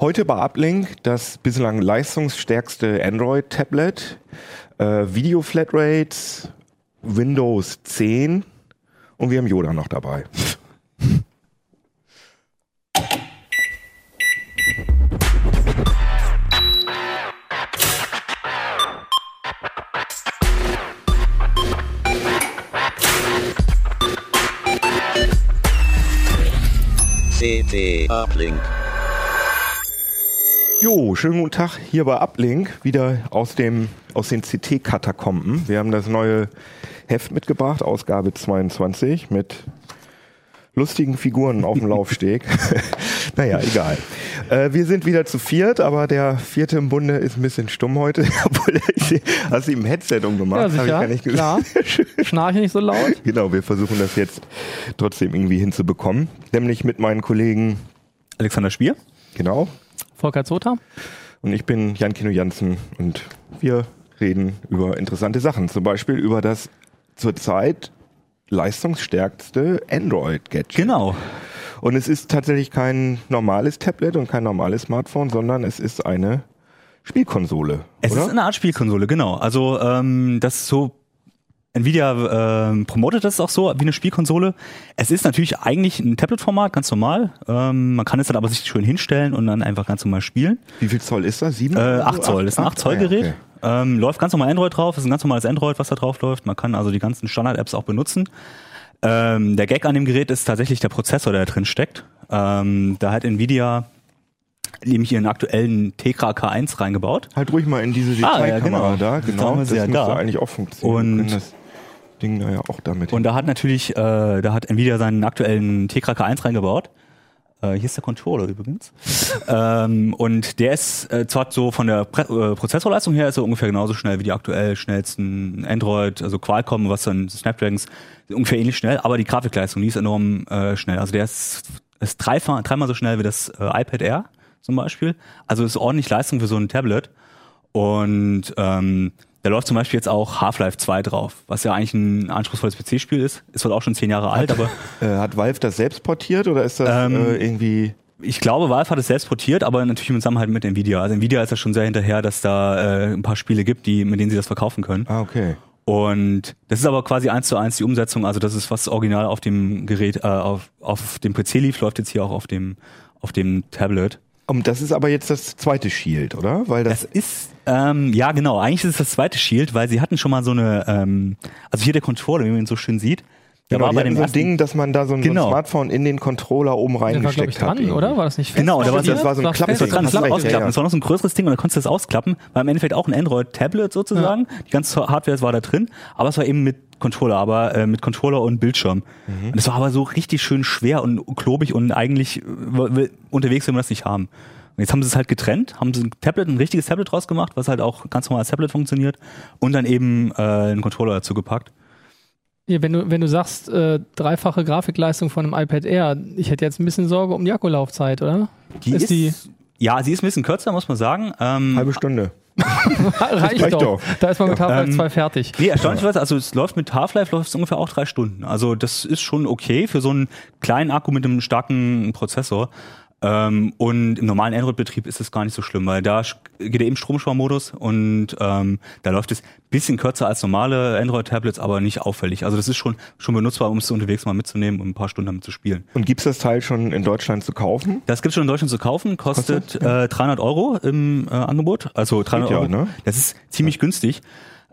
Heute bei Uplink das bislang leistungsstärkste Android-Tablet, äh, Video-Flatrates, Windows 10 und wir haben Yoda noch dabei. CT Uplink. Jo, schönen guten Tag hier bei Uplink, wieder aus, dem, aus den CT-Katakomben. Wir haben das neue Heft mitgebracht, Ausgabe 22, mit lustigen Figuren auf dem Laufsteg. naja, egal. Äh, wir sind wieder zu viert, aber der vierte im Bunde ist ein bisschen stumm heute. Obwohl, hast du ihm ein Headset umgemacht? Ja, sicher, Hab ich gar nicht klar. Schnarche nicht so laut. Genau, wir versuchen das jetzt trotzdem irgendwie hinzubekommen. Nämlich mit meinen Kollegen, Alexander Spier. genau, Volker Zota. und ich bin Jan Kino Jansen und wir reden über interessante Sachen. Zum Beispiel über das zurzeit leistungsstärkste Android-Gadget. Genau. Und es ist tatsächlich kein normales Tablet und kein normales Smartphone, sondern es ist eine Spielkonsole. Es oder? ist eine Art Spielkonsole, genau. Also ähm, das ist so. Nvidia ähm, promotet das auch so wie eine Spielkonsole. Es ist natürlich eigentlich ein Tablet-Format, ganz normal. Ähm, man kann es dann aber sich schön hinstellen und dann einfach ganz normal spielen. Wie viel Zoll ist das? Sieben? Äh? 8 Zoll, das ist ein 8 Zoll Ah, Gerät. okay. Ähm, läuft ganz normal Android drauf, ist ein ganz normales Android, was da drauf läuft. Man kann also die ganzen Standard-Apps auch benutzen. Ähm, der Gag an dem Gerät ist tatsächlich der Prozessor, der da drin steckt. Ähm, da hat Nvidia nämlich ihren aktuellen Tegra K1 reingebaut. Halt ruhig mal in diese Ah, ja, Detailkamera genau. da. Genau, das sie ja müsste da. eigentlich auch funktionieren. Und- Ding da ja auch damit Und da hat natürlich, äh, da hat Nvidia seinen aktuellen Tegra K1 reingebaut. Äh, hier ist der Controller übrigens. ähm, und der ist äh, zwar so von der Pre äh, Prozessorleistung her ist er ungefähr genauso schnell wie die aktuell schnellsten Android, also Qualcomm, was dann Snapdragons ungefähr ähnlich schnell, aber die Grafikleistung, die ist enorm äh, schnell. Also der ist, ist dreimal, dreimal so schnell wie das äh, iPad Air zum Beispiel. Also ist ordentlich Leistung für so ein Tablet. Und ähm, da läuft zum Beispiel jetzt auch Half-Life 2 drauf, was ja eigentlich ein anspruchsvolles PC-Spiel ist. Ist wohl auch schon zehn Jahre alt, aber Äh, hat Valve das selbst portiert oder ist das Ähm, äh, irgendwie. ich glaube, Valve hat es selbst portiert, aber natürlich im Zusammenhalt mit Nvidia. Also Nvidia ist ja schon sehr hinterher, dass da äh, ein paar Spiele gibt, die, mit denen sie das verkaufen können. Ah, okay. Und das ist aber quasi eins zu eins die Umsetzung. Also das ist was original auf dem Gerät, äh, auf, auf dem PC lief, läuft jetzt hier auch auf dem, auf dem Tablet. Und das ist aber jetzt das zweite Shield, oder? Weil das, Das ist, ähm, ja genau, eigentlich ist es das zweite Shield, weil sie hatten schon mal so eine, ähm, also hier der Controller, wie man ihn so schön sieht, genau, war die bei dem so ein Ding, dass man da so ein, Genau. so ein Smartphone in den Controller oben war, reingesteckt hat. dran, oder? War das nicht fest? Genau, da war das war so ein Klapp- Das war dran, das war ausklappen. ja, ja. Das war noch so ein größeres Ding und da konntest du das ausklappen. War im Endeffekt auch ein Android-Tablet sozusagen. Die ganze Hardware war da drin, aber es war eben mit Controller, aber äh, mit Controller und Bildschirm. Mhm. Und es war aber so richtig schön schwer und klobig und eigentlich äh, unterwegs will man das nicht haben. Und jetzt haben sie es halt getrennt, haben sie ein Tablet, ein richtiges Tablet draus gemacht, was halt auch ganz normal als Tablet funktioniert und dann eben äh, einen Controller dazu gepackt. Ja, wenn, du, wenn du sagst, äh, dreifache Grafikleistung von einem iPad Air, ich hätte jetzt ein bisschen Sorge um die Akkulaufzeit, oder? Die Ist die- ja, sie ist ein bisschen kürzer, muss man sagen. Ähm, Halbe Stunde. reicht, reicht doch. doch. Da ist man mit Half-Life Ähm, 2 fertig. Nee, erstaunlicherweise, also es läuft mit Half-Life läuft es ungefähr auch drei Stunden. Also das ist schon okay für so einen kleinen Akku mit einem starken Prozessor. Ähm, und im normalen Android-Betrieb ist es gar nicht so schlimm, weil da geht er eben Stromsparmodus und ähm, da läuft es bisschen kürzer als normale Android-Tablets, aber nicht auffällig. Also das ist schon schon benutzbar, um es unterwegs mal mitzunehmen und ein paar Stunden damit zu spielen. Und gibt's das Teil schon in Deutschland zu kaufen? Das gibt schon in Deutschland zu kaufen, kostet, Kostet? äh, 300 Euro im äh, Angebot. Also 300 ja, Euro. ne? Das ist ziemlich günstig.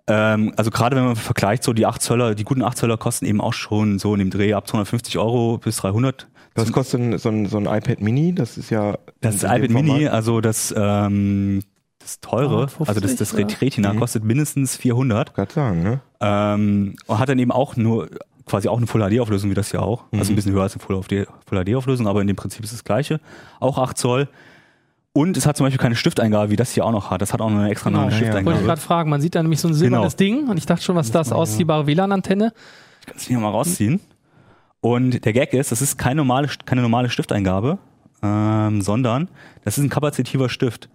Ähm, also gerade wenn man vergleicht, so die 8 Zöller, die guten 8 Zöller kosten eben auch schon so in dem Dreh ab 250 Euro bis 300. Was kostet denn so ein, so ein iPad Mini? Das ist ja. Das dem iPad Mini, also das, ähm, das teure, 250, also das, das? Retina Mhm. kostet mindestens 400. Grad sagen, ne? Ähm, und hat dann eben auch nur quasi auch eine Full HD Auflösung wie das hier auch. Also Mhm. ein bisschen höher als eine Full HD, Full HD Auflösung, aber in dem Prinzip ist das gleiche. Auch 8 Zoll. Und es hat zum Beispiel keine Stifteingabe, wie das hier auch noch hat. Das hat auch noch eine extra Genau, neue ja, ja. Wollte ich Stifteingabe. gerade fragen. Man sieht da nämlich so ein silbernes Ding und ich dachte schon, was ist das? Ausziehbare WLAN-Antenne? Ich kann es hier mal rausziehen. Und der Gag ist, das ist keine normale, keine normale Stifteingabe, ähm, sondern das ist ein kapazitiver Stift.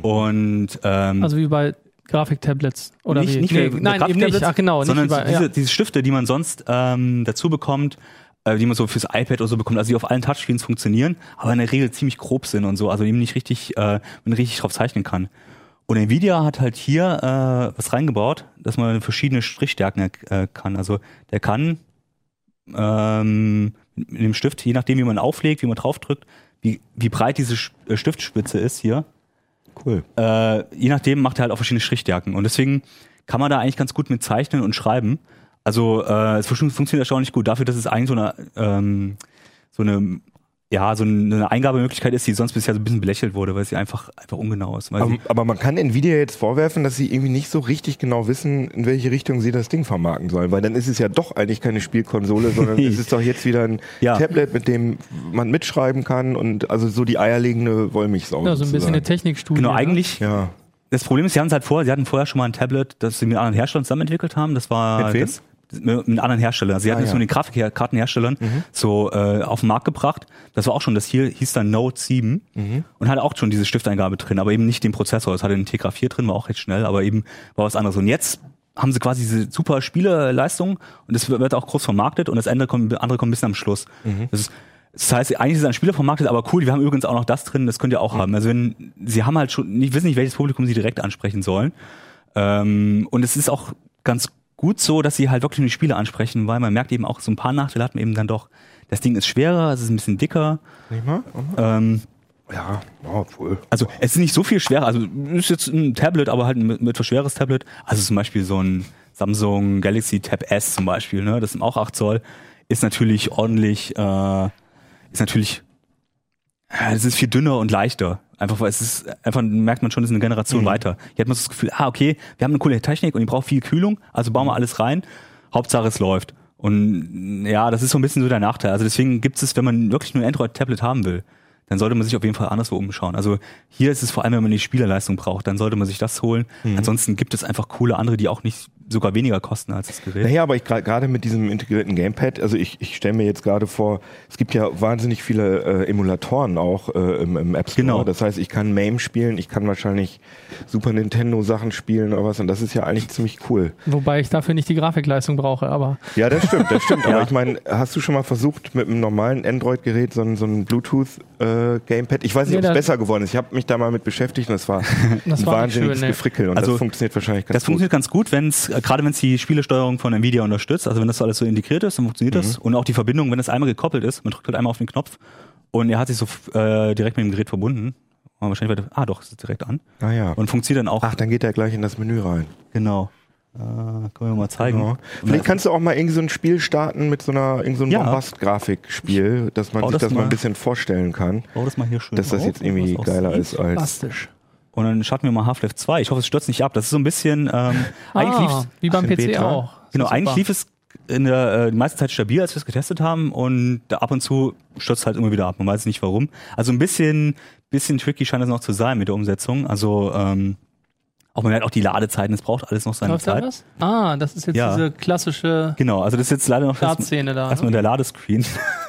Und ähm, Also wie bei Grafiktablets oder nicht, wie? nicht nee, nein, eben nicht. Ach genau, nicht sondern wie bei, diese, ja. diese Stifte, die man sonst ähm, dazu bekommt, äh, die man so fürs iPad oder so bekommt, also die auf allen Touchscreens funktionieren, aber in der Regel ziemlich grob sind und so, also eben nicht richtig, äh, man richtig drauf zeichnen kann. Und Nvidia hat halt hier äh, was reingebaut, dass man verschiedene Strichstärken äh, kann. Also der kann ähm, mit dem Stift, je nachdem wie man auflegt, wie man draufdrückt, wie, wie breit diese äh, Stiftspitze ist hier, Cool. äh, je nachdem macht er halt auch verschiedene Strichstärken. Und deswegen kann man da eigentlich ganz gut mit zeichnen und schreiben. Also äh, es fun- funktioniert erstaunlich gut dafür, dass es eigentlich so eine, ähm, so eine ja, so eine Eingabemöglichkeit ist, die sonst bisher so ein bisschen belächelt wurde, weil sie einfach, einfach ungenau ist. Weil Aber, aber man kann Nvidia jetzt vorwerfen, dass sie irgendwie nicht so richtig genau wissen, in welche Richtung sie das Ding vermarkten sollen. Weil dann ist es ja doch eigentlich keine Spielkonsole, sondern es ist doch jetzt wieder ein Ja. Tablet, mit dem man mitschreiben kann und also so die eierlegende Wollmilchsau. Ja, so ein bisschen eine. Technikstudie. genau, ne? eigentlich, Ja. das Problem ist, sie haben es halt vorher, sie hatten vorher schon mal ein Tablet, das sie mit anderen Herstellern zusammen entwickelt haben. Das war Mit wem? das, mit mit anderen Herstellern. Sie hatten Ah, es ja. Mhm. mit den Grafikkartenherstellern so äh, auf den Markt gebracht. Das war auch schon, das hier hieß dann Note 7 Mhm. und hatte auch schon diese Stifteingabe drin, aber eben nicht den Prozessor. Es hatte den Tegra 4 drin, war auch recht schnell, aber eben war was anderes. Und jetzt haben sie quasi diese super Spieleleistung und das wird auch groß vermarktet und das andere kommt, andere kommt ein bisschen am Schluss. Mhm. Das ist das heißt, eigentlich ist es ein Spieler vermarktet, aber cool, wir haben übrigens auch noch das drin, das könnt ihr auch Mhm. haben. Also wenn, sie haben halt schon, nicht, wissen nicht, welches Publikum sie direkt ansprechen sollen. Ähm, und es ist auch ganz gut so, dass sie halt wirklich nur die Spiele ansprechen, weil man merkt eben auch, so ein paar Nachteile hat man eben dann doch. Das Ding ist schwerer, es ist ein bisschen dicker. Nicht mal? Ähm, Ja, oh, wohl. also es ist nicht so viel schwerer, also es ist jetzt ein Tablet, aber halt ein mit, mit schweres Tablet. Also zum Beispiel so ein Samsung Galaxy Tab S zum Beispiel, ne, das ist auch 8 Zoll, ist natürlich ordentlich, äh, ist natürlich, ja, es ist viel dünner und leichter. Einfach weil es ist, einfach merkt man schon, es ist eine Generation weiter. Hier hat man so das Gefühl, ah, okay, wir haben eine coole Technik und die braucht viel Kühlung, also bauen wir alles rein. Hauptsache es läuft. Und ja, das ist so ein bisschen so der Nachteil. Also deswegen gibt es, wenn man wirklich nur ein Android-Tablet haben will, dann sollte man sich auf jeden Fall anderswo umschauen. Also hier ist es vor allem, wenn man die Spielerleistung braucht, dann sollte man sich das holen. Ansonsten gibt es einfach coole andere, die auch nicht sogar weniger kosten als das Gerät. Naja, aber ich gerade mit diesem integrierten Gamepad, also ich, ich stelle mir jetzt gerade vor, es gibt ja wahnsinnig viele äh, Emulatoren auch äh, im, im App Store. Genau. Das heißt, ich kann MAME spielen, ich kann wahrscheinlich Super Nintendo Sachen spielen oder was und das ist ja eigentlich ziemlich cool. Wobei ich dafür nicht die Grafikleistung brauche, aber Ja, das stimmt, das stimmt. Aber ich meine, hast du schon mal versucht, mit einem normalen Android-Gerät so ein, so ein Bluetooth-Gamepad? ich weiß nicht, Nee, ob es besser geworden ist. Ich habe mich da mal mit beschäftigt und es war Das ein war wahnsinniges schön, nee. Gefrickel und Also, das funktioniert wahrscheinlich ganz Das gut. funktioniert ganz gut, wenn es, äh, gerade wenn es die Spielesteuerung von Nvidia unterstützt, also wenn das alles so integriert ist, dann funktioniert Mhm. das. Und auch die Verbindung, wenn es einmal gekoppelt ist, man drückt halt einmal auf den Knopf und er hat sich so äh, direkt mit dem Gerät verbunden. Und wahrscheinlich weiter, ah doch, es ist direkt an. Ah ja. Und funktioniert dann auch. Ach, dann geht er gleich in das Menü rein. Genau. Äh, können wir mal zeigen. Ja. Vielleicht kannst du auch mal irgendwie so ein Spiel starten mit so einer irgend so einem Ja. Bombast-Grafikspiel, dass man sich das das mal ein bisschen vorstellen kann, Bau das mal hier schön dass das jetzt irgendwie geiler ist als. plastisch. Und dann starten wir mal Half-Life 2. Ich hoffe, es stürzt nicht ab. Das ist so ein bisschen, ähm, eigentlich Ah, lief's, wie beim Ach, PC Beta? auch. Genau, eigentlich lief es in der äh, die meiste Zeit stabil, als wir es getestet haben und ab und zu stürzt halt immer wieder ab. Man weiß nicht warum. Also ein bisschen, bisschen tricky scheint es noch zu sein mit der Umsetzung. Also ähm, auch man merkt auch die Ladezeiten, es braucht alles noch seine Läuft Zeit. was? Ah, das ist jetzt Ja. diese klassische Genau, also das ist jetzt leider noch Startszene da. erstmal Ne? der Ladescreen.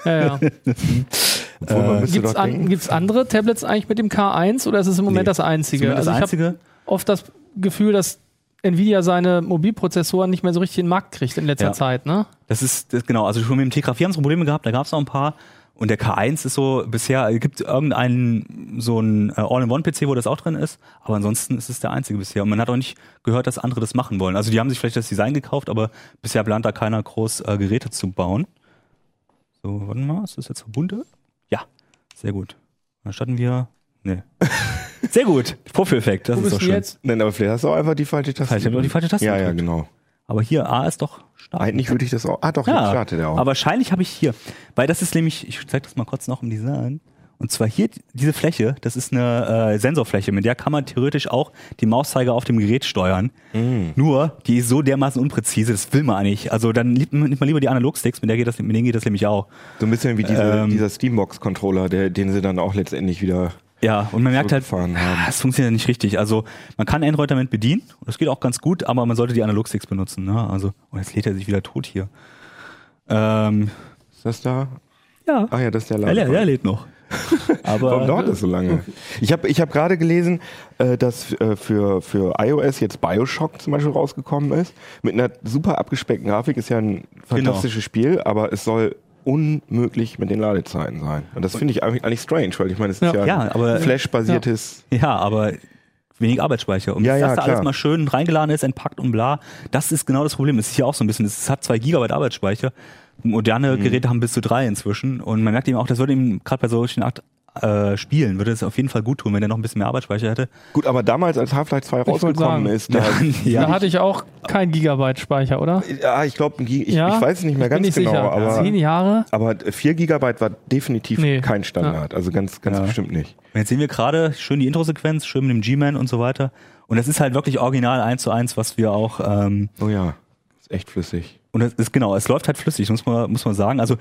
Ja, ja. Müsste Gibt's, doch an, andere Tablets eigentlich mit dem K1 oder ist es im Moment Nee. das einzige? Also das ich habe einzige. oft das Gefühl, dass Nvidia seine Mobilprozessoren nicht mehr so richtig in den Markt kriegt in letzter Ja. Zeit, ne? Das ist, das, genau, also schon mit dem Tegra 4 haben sie Probleme gehabt, da gab es noch ein paar. Und der K1 ist so, bisher gibt irgendeinen, so ein äh, All-in-One-PC, wo das auch drin ist, aber ansonsten ist es der einzige bisher. Und man hat auch nicht gehört, dass andere das machen wollen. Also die haben sich vielleicht das Design gekauft, aber bisher plant da keiner groß äh, Geräte zu bauen. So, warte mal, ist das jetzt verbunden? Ja, sehr gut. Dann starten wir, nee. sehr gut, Vorführeffekt, das ist doch schön. jetzt? Nein, aber vielleicht hast du auch einfach die falsche Taste. Vielleicht hab ich auch die falsche Taste Ja, ja, gedrückt. genau. Aber hier, A ist doch stark. Eigentlich würde ich das auch. Ah, doch, jetzt startet er auch. Aber wahrscheinlich habe ich hier, weil das ist nämlich, ich zeige das mal kurz noch im Design. Und zwar hier diese Fläche, das ist eine äh, Sensorfläche, mit der kann man theoretisch auch die Mauszeiger auf dem Gerät steuern. Mm. Nur, die ist so dermaßen unpräzise, das will man nicht. Also dann nimmt man lieber die Analogsticks, mit der geht das, mit denen geht das nämlich auch. so ein bisschen wie diese, Ähm, dieser Steambox-Controller, der, den sie dann auch letztendlich wieder. Ja, und man merkt halt, ah, es funktioniert nicht richtig. Also man kann Android damit bedienen, das geht auch ganz gut, aber man sollte die Analogsticks benutzen. Ne? Also, und jetzt lädt er sich wieder tot hier. Ähm, Ist das da? ja, Ah ja, das ist der er, Laden. er lädt noch. Aber Warum dauert das so lange? Ich habe ich hab gerade gelesen, äh, dass äh, für, für iOS jetzt Bioshock zum Beispiel rausgekommen ist. Mit einer super abgespeckten Grafik. Ist ja ein fantastisches Spiel, aber es soll unmöglich mit den Ladezeiten sein. Und das finde ich eigentlich, eigentlich strange, weil ich meine, es ist Ja. ja, Ja, Flash-basiertes. Ja, aber wenig Arbeitsspeicher. Und Ja, dass ja, da klar. alles mal schön reingeladen ist, entpackt und bla, das ist genau das Problem. Es ist hier auch so ein bisschen, es hat zwei Gigabyte Arbeitsspeicher. Moderne Mhm. Geräte haben bis zu drei inzwischen. Und man merkt eben auch, das würde ihm gerade bei solchen Art äh, Spielen, würde es auf jeden Fall gut tun, wenn er noch ein bisschen mehr Arbeitsspeicher hätte. Gut, aber damals, als Half-Life 2 wollte rausgekommen ist, da, Ja. Da hatte ich auch kein Gigabyte Speicher, oder? ja, ich glaube, ich, Ja? ich weiß es nicht mehr Ich bin ganz nicht genau, sicher. aber, Zehn Jahre? aber 4 Gigabyte war definitiv Nee. kein Standard. Also ganz, ganz Ja. bestimmt nicht. Und jetzt sehen wir gerade schön die Intro-Sequenz, schön mit dem G-Man und so weiter. Und das ist halt wirklich original eins zu eins, was wir auch ähm, Oh ja, ist echt flüssig. Und es ist genau, es läuft halt flüssig, muss man, muss man sagen. Also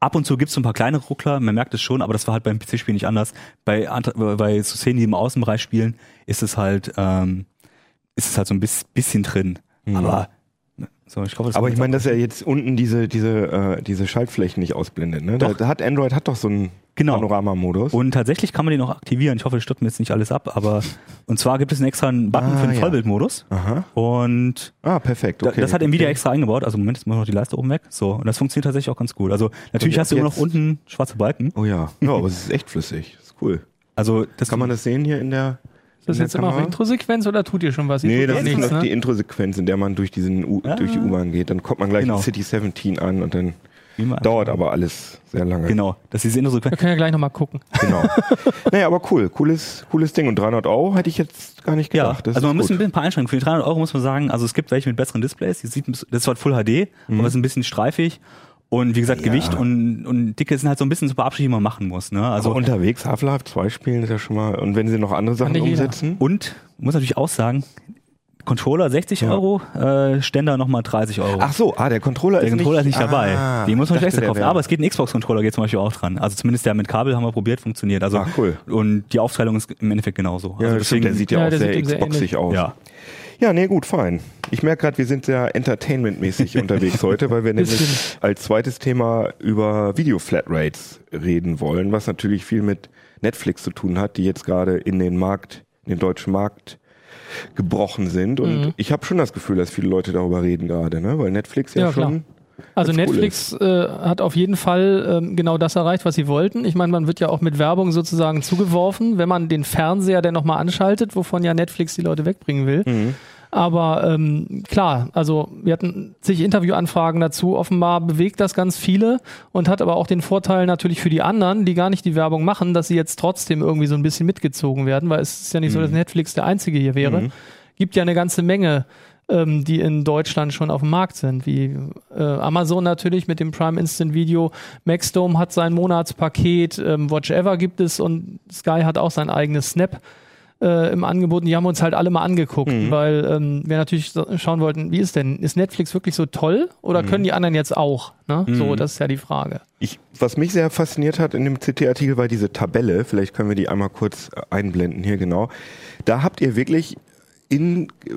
ab und zu gibt es so ein paar kleine Ruckler, man merkt es schon, aber das war halt beim PC-Spiel nicht anders. Bei, bei so Szenen, die im Außenbereich spielen, ist es halt, ähm, ist es halt so ein bis, bisschen drin. Aber so, ich Mhm. Aber ich meine, dass er jetzt unten diese, diese, äh, diese Schaltflächen nicht ausblendet. Ne? Da, da hat Android hat doch so einen Genau. Panoramamodus. Und tatsächlich kann man den auch aktivieren. Ich hoffe, das stürzt mir jetzt nicht alles ab, aber und zwar gibt es einen extra Button Ah, für den ja. Vollbildmodus. Aha. Und Ah, perfekt. Okay. das hat Nvidia okay. extra eingebaut. Also im Moment ist immer noch die Leiste oben weg. So, und das funktioniert tatsächlich auch ganz gut. Also natürlich Und hast du immer noch jetzt- unten schwarze Balken. Oh ja. Ja, aber es ist echt flüssig. Das ist cool. Also das Kann man das sehen hier in der. Ist das in der jetzt immer auf Kamera? Introsequenz oder tut ihr schon was? Nee, das ist nichts, noch ne? die Introsequenz, in der man durch, diesen U Ah. durch die U-Bahn geht. Dann kommt man gleich Genau. in City 17 an und dann dauert aber alles sehr lange. Genau, das ist diese Introsequenz. Wir können ja gleich nochmal gucken. Genau. naja, aber cool. Cooles, cooles Ding. Und 300 Euro hätte ich jetzt gar nicht Ja, gedacht. Das also man muss ein gut. bisschen ein paar Einschränkungen. Für die 300 Euro muss man sagen, also es gibt welche mit besseren Displays. Die sieht, das ist zwar Full HD, Mhm. aber es ist ein bisschen streifig. Und wie gesagt, Ja. Gewicht und, und Dicke sind halt so ein bisschen so Beabschiedungen, die man machen muss. Ne? Also Also unterwegs Half-Life 2 spielen ist ja schon mal. Und wenn sie noch andere Sachen nicht jeder. umsetzen. und muss natürlich auch sagen, Controller 60 Ja. Euro, äh, Ständer nochmal 30 Euro. Ach so, ah, der Controller der ist Controller ist nicht, nicht dabei. Ah, Den muss man nicht extra der kaufen. Aber es geht ein Xbox-Controller geht zum Beispiel auch dran. Also zumindest der mit Kabel haben wir probiert, funktioniert. Also Ah, cool. und die Aufteilung ist im Endeffekt genauso. Ja, also das stimmt, der sieht ja, Ja, auch der sehr Xboxig aus. ja. Ja, nee, gut, fein. Ich merke gerade, wir sind sehr entertainmentmäßig unterwegs heute, weil wir nämlich als zweites Thema über Video-Flatrates reden wollen, was natürlich viel mit Netflix zu tun hat, die jetzt gerade in den Markt, in den deutschen Markt gebrochen sind. Und Mhm. ich habe schon das Gefühl, dass viele Leute darüber reden gerade, ne? weil Netflix ja, Ja, klar. schon. Also Ganz cool Netflix äh, hat auf jeden Fall ähm, genau das erreicht, was sie wollten. Ich meine, man wird ja auch mit Werbung sozusagen zugeworfen, wenn man den Fernseher dann nochmal anschaltet, wovon ja Netflix die Leute wegbringen will. Mhm. Aber ähm, klar, also wir hatten zig Interviewanfragen dazu. Offenbar bewegt das ganz viele und hat aber auch den Vorteil natürlich für die anderen, die gar nicht die Werbung machen, dass sie jetzt trotzdem irgendwie so ein bisschen mitgezogen werden, weil es ist ja nicht so, dass Netflix der einzige hier wäre. Mhm. Gibt ja eine ganze Menge, ähm, die in Deutschland schon auf dem Markt sind, wie äh, Amazon natürlich mit dem Prime Instant Video. Maxdome hat sein Monatspaket, ähm, Watch Ever gibt es und Sky hat auch sein eigenes Snap äh, im Angebot. Und die haben uns halt alle mal angeguckt, Mhm. weil ähm, wir natürlich so- schauen wollten, wie ist denn, ist Netflix wirklich so toll oder Mhm. können die anderen jetzt auch? Ne? So, Mhm. das ist ja die Frage. Ich, was mich sehr fasziniert hat in dem CT-Artikel war diese Tabelle. Vielleicht können wir die einmal kurz äh, einblenden hier genau. Da habt ihr wirklich in äh,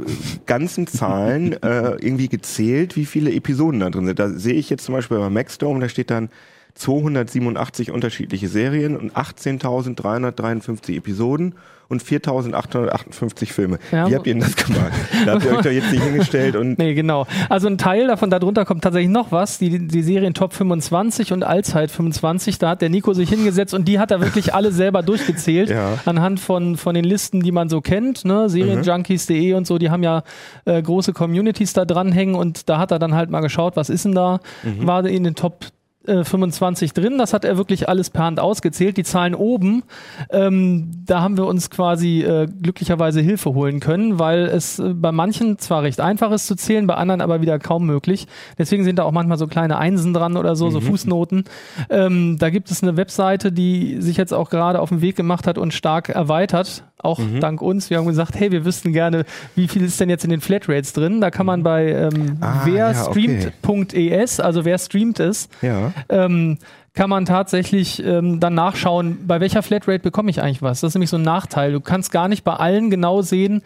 ganzen Zahlen äh, irgendwie gezählt, wie viele Episoden da drin sind. Da sehe ich jetzt zum Beispiel bei Maxdome, da steht dann 287 unterschiedliche Serien und 18.353 Episoden und 4.858 Filme. Ja. Wie habt ihr denn das gemacht? Da habt ihr euch doch jetzt nicht hingestellt und Nee, genau. Also ein Teil davon, darunter kommt tatsächlich noch was, die, die Serien Top 25 und Allzeit 25, da hat der Nico sich hingesetzt und die hat er wirklich alle selber durchgezählt, Ja. anhand von, von den Listen, die man so kennt, ne? Serienjunkies.de und so, die haben ja äh, große Communities da dranhängen und da hat er dann halt mal geschaut, was ist denn da, war in den Top äh, 25 drin. Das hat er wirklich alles per Hand ausgezählt. Die Zahlen oben, ähm, da haben wir uns quasi äh, glücklicherweise Hilfe holen können, weil es äh, bei manchen zwar recht einfach ist zu zählen, bei anderen aber wieder kaum möglich. Deswegen sind da auch manchmal so kleine Einsen dran oder so, so Fußnoten. Ähm, da gibt es eine Webseite, die sich jetzt auch gerade auf den Weg gemacht hat und stark erweitert. Auch dank uns. Wir haben gesagt, hey, wir wüssten gerne, wie viel ist denn jetzt in den Flatrates drin. Da kann man bei ähm, Ah, wer ja, okay. also wer streamt es, ja. ähm, kann man tatsächlich ähm, dann nachschauen, bei welcher Flatrate bekomme ich eigentlich was. Das ist nämlich so ein Nachteil. Du kannst gar nicht bei allen genau sehen,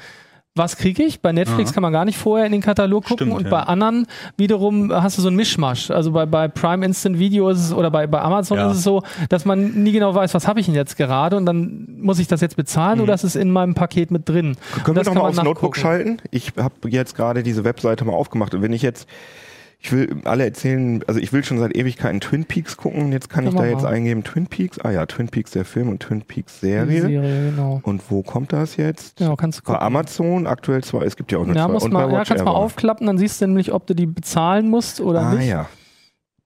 was kriege ich. Bei Netflix kann man gar nicht vorher in den Katalog gucken Stimmt, und ja. bei anderen wiederum hast du so ein Mischmasch. Also bei, bei Prime Instant Video ist es oder bei, bei Amazon Ja. ist es so, dass man nie genau weiß, was habe ich denn jetzt gerade und dann muss ich das jetzt bezahlen oder ist es in meinem Paket mit drin. Können wir Das doch kann mal man aufs Notebook schalten? Ich habe jetzt gerade diese Webseite mal aufgemacht und wenn ich jetzt Ich will alle erzählen, also ich will schon seit Ewigkeiten Twin Peaks gucken. Jetzt kann Können ich da jetzt mal. eingeben Twin Peaks. Ah ja, Twin Peaks der Film und Twin Peaks Serie. Serie, genau. Und wo kommt das jetzt? Genau, kannst du Bei gucken. Amazon aktuell zwei. Es gibt ja auch nur Ja, zwei. muss und mal, bei ja, kannst mal Ever. aufklappen, dann siehst du nämlich, ob du die bezahlen musst oder Ah nicht. ja.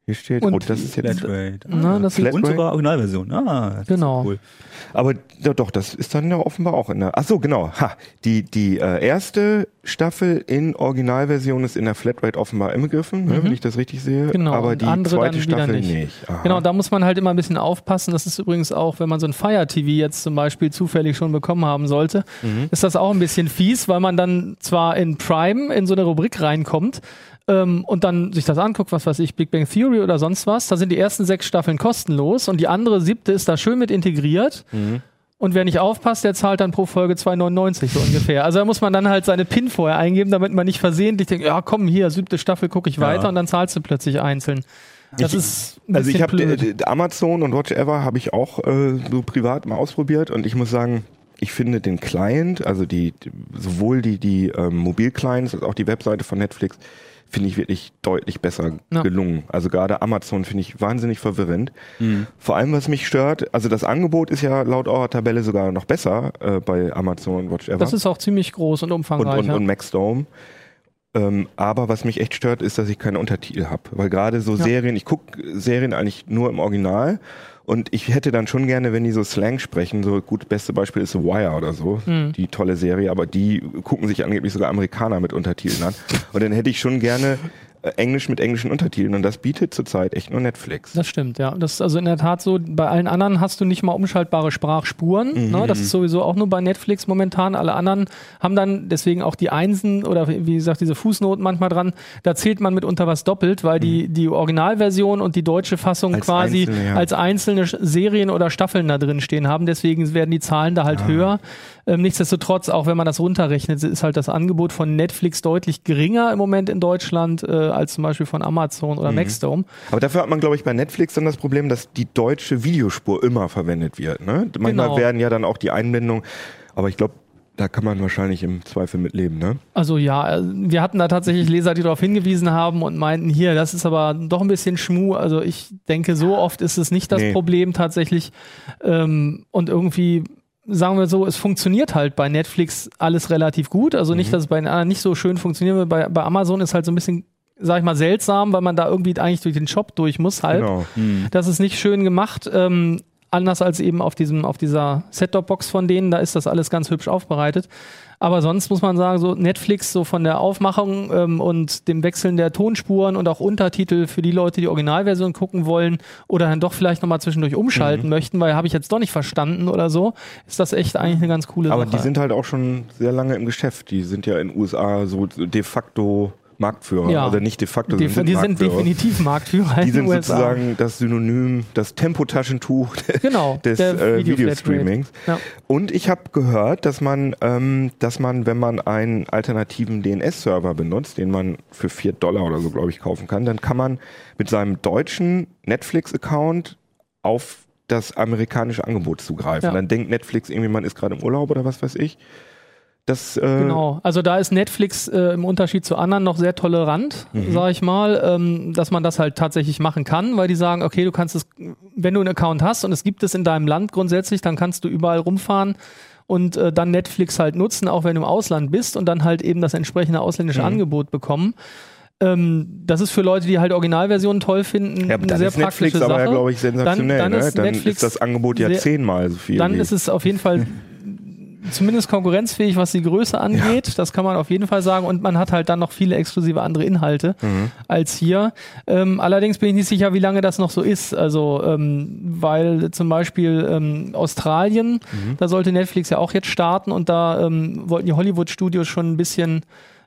Hier steht, Und oh, das ist jetzt. Flatrate. Na, das sieht, Flat- Und sogar Originalversion. Ah, das ist Genau. Cool. Aber ja, doch, das ist dann ja offenbar auch in der. Ach so, genau. Ha, die die äh, erste Staffel in Originalversion ist in der Flatrate offenbar inbegriffen, ne, wenn ich das richtig sehe. Mhm. Genau, Aber die andere zweite Staffel nicht. nicht. Genau, da muss man halt immer ein bisschen aufpassen. Das ist übrigens auch, wenn man so ein Fire TV jetzt zum Beispiel zufällig schon bekommen haben sollte, Mhm. ist das auch ein bisschen fies, weil man dann zwar in Prime in so eine Rubrik reinkommt ähm, und dann sich das anguckt, was weiß ich, Big Bang Theory oder sonst was. Da sind die ersten sechs Staffeln kostenlos und die andere siebte ist da schön mit integriert. Mhm. Und wer nicht aufpasst, der zahlt dann pro Folge 2,99 so ungefähr. Also da muss man dann halt seine PIN vorher eingeben, damit man nicht versehentlich denkt, ja komm, hier, siebte Staffel gucke ich weiter und dann zahlst du plötzlich einzeln. Das Ich- ist ein Also ich habe. Amazon und Watch Ever habe ich auch äh, so privat mal ausprobiert und ich muss sagen, ich finde den Client, also die, die sowohl die die ähm, Mobilclients als auch die Webseite von Netflix finde ich wirklich deutlich besser Ja. gelungen. Also gerade Amazon finde ich wahnsinnig verwirrend. Mhm. Vor allem was mich stört, also das Angebot ist ja laut eurer Tabelle sogar noch besser äh, bei Amazon und Watch Ever Das ist auch ziemlich groß und und, umfangreich. und, ja. und Maxdome. Ähm, aber was mich echt stört, ist, dass ich keine Untertitel habe. Weil gerade so Serien, ich gucke Serien eigentlich nur im Original und ich hätte dann schon gerne, wenn die so Slang sprechen, so gut, beste Beispiel ist The Wire oder so, Mhm. die tolle Serie, aber die gucken sich angeblich sogar Amerikaner mit Untertiteln an. Und dann hätte ich schon gerne Englisch mit englischen Untertiteln und das bietet zurzeit echt nur Netflix. Das stimmt, ja. Das ist also in der Tat so. Bei allen anderen hast du nicht mal umschaltbare Sprachspuren. Ne? Das ist sowieso auch nur bei Netflix momentan. Alle anderen haben dann deswegen auch die Einsen oder wie gesagt diese Fußnoten manchmal dran. Da zählt man mitunter was doppelt, weil die, die Originalversion und die deutsche Fassung Als quasi einzelne, ja. als einzelne Serien oder Staffeln da drin stehen haben. Deswegen werden die Zahlen da halt höher. Ähm, nichtsdestotrotz, auch wenn man das runterrechnet, ist halt das Angebot von Netflix deutlich geringer im Moment in Deutschland äh, als zum Beispiel von Amazon oder Maxdome. Aber dafür hat man, glaube ich, bei Netflix dann das Problem, dass die deutsche Videospur immer verwendet wird. Ne? Manchmal Genau. werden ja dann auch die Einblendungen, aber ich glaube, da kann man wahrscheinlich im Zweifel mit leben, ne? Also ja, äh, wir hatten da tatsächlich Leser, die darauf hingewiesen haben und meinten, hier, das ist aber doch ein bisschen Schmu. Also ich denke, so oft ist es nicht das Nee. Problem tatsächlich. Ähm, und irgendwie, sagen wir so, es funktioniert halt bei Netflix alles relativ gut. Also Mhm. nicht, dass es bei den anderen nicht so schön funktioniert. Bei, bei Amazon ist halt so ein bisschen, sag ich mal, seltsam, weil man da irgendwie eigentlich durch den Shop durch muss halt. Genau. Das ist nicht schön gemacht. Ähm, anders als eben auf diesem, auf dieser Set-Top-Box von denen, da ist das alles ganz hübsch aufbereitet. Aber sonst muss man sagen, so Netflix, so von der Aufmachung ähm, und dem Wechseln der Tonspuren und auch Untertitel für die Leute, die Originalversion gucken wollen oder dann doch vielleicht nochmal zwischendurch umschalten möchten, weil habe ich jetzt doch nicht verstanden oder so, ist das echt eigentlich eine ganz coole Aber Sache. die sind halt auch schon sehr lange im Geschäft. Die sind ja in den USA so de facto Marktführer. Ja. Oder nicht de facto, die, sind die sind Marktführer. definitiv Marktführer Die in sind sozusagen das Synonym, das Tempotaschentuch genau, des äh, Video Videostreamings. Ja. Und ich habe gehört, dass man, ähm, dass man, wenn man einen alternativen DNS-Server benutzt, den man für 4 Dollar oder so, glaube ich, kaufen kann, dann kann man mit seinem deutschen Netflix-Account auf das amerikanische Angebot zugreifen. Ja. Dann denkt Netflix irgendwie, man ist gerade im Urlaub oder was weiß ich. Das, äh, Genau, also da ist Netflix äh, im Unterschied zu anderen noch sehr tolerant, Mhm. sage ich mal, ähm, dass man das halt tatsächlich machen kann, weil die sagen, okay, du kannst es, wenn du einen Account hast und es gibt es in deinem Land grundsätzlich, dann kannst du überall rumfahren und äh, dann Netflix halt nutzen, auch wenn du im Ausland bist und dann halt eben das entsprechende ausländische Mhm. Angebot bekommen. Ähm, das ist für Leute, die halt Originalversionen toll finden, ja, eine dann sehr ist Netflix praktische aber Sache. ja, glaube ich, sensationell. Dann- dann ne? ist dann Netflix ist das Angebot ja sehr- zehnmal so viel. Dann ist es auf jeden Fall zumindest konkurrenzfähig, was die Größe angeht. Das kann man auf jeden Fall sagen. Und man hat halt dann noch viele exklusive andere Inhalte Mhm. als hier. Ähm, allerdings bin ich nicht sicher, wie lange das noch so ist. Also, ähm, weil zum Beispiel ähm, Australien, Mhm. da sollte Netflix ja auch jetzt starten und da ähm, wollten die Hollywood-Studios schon ein bisschen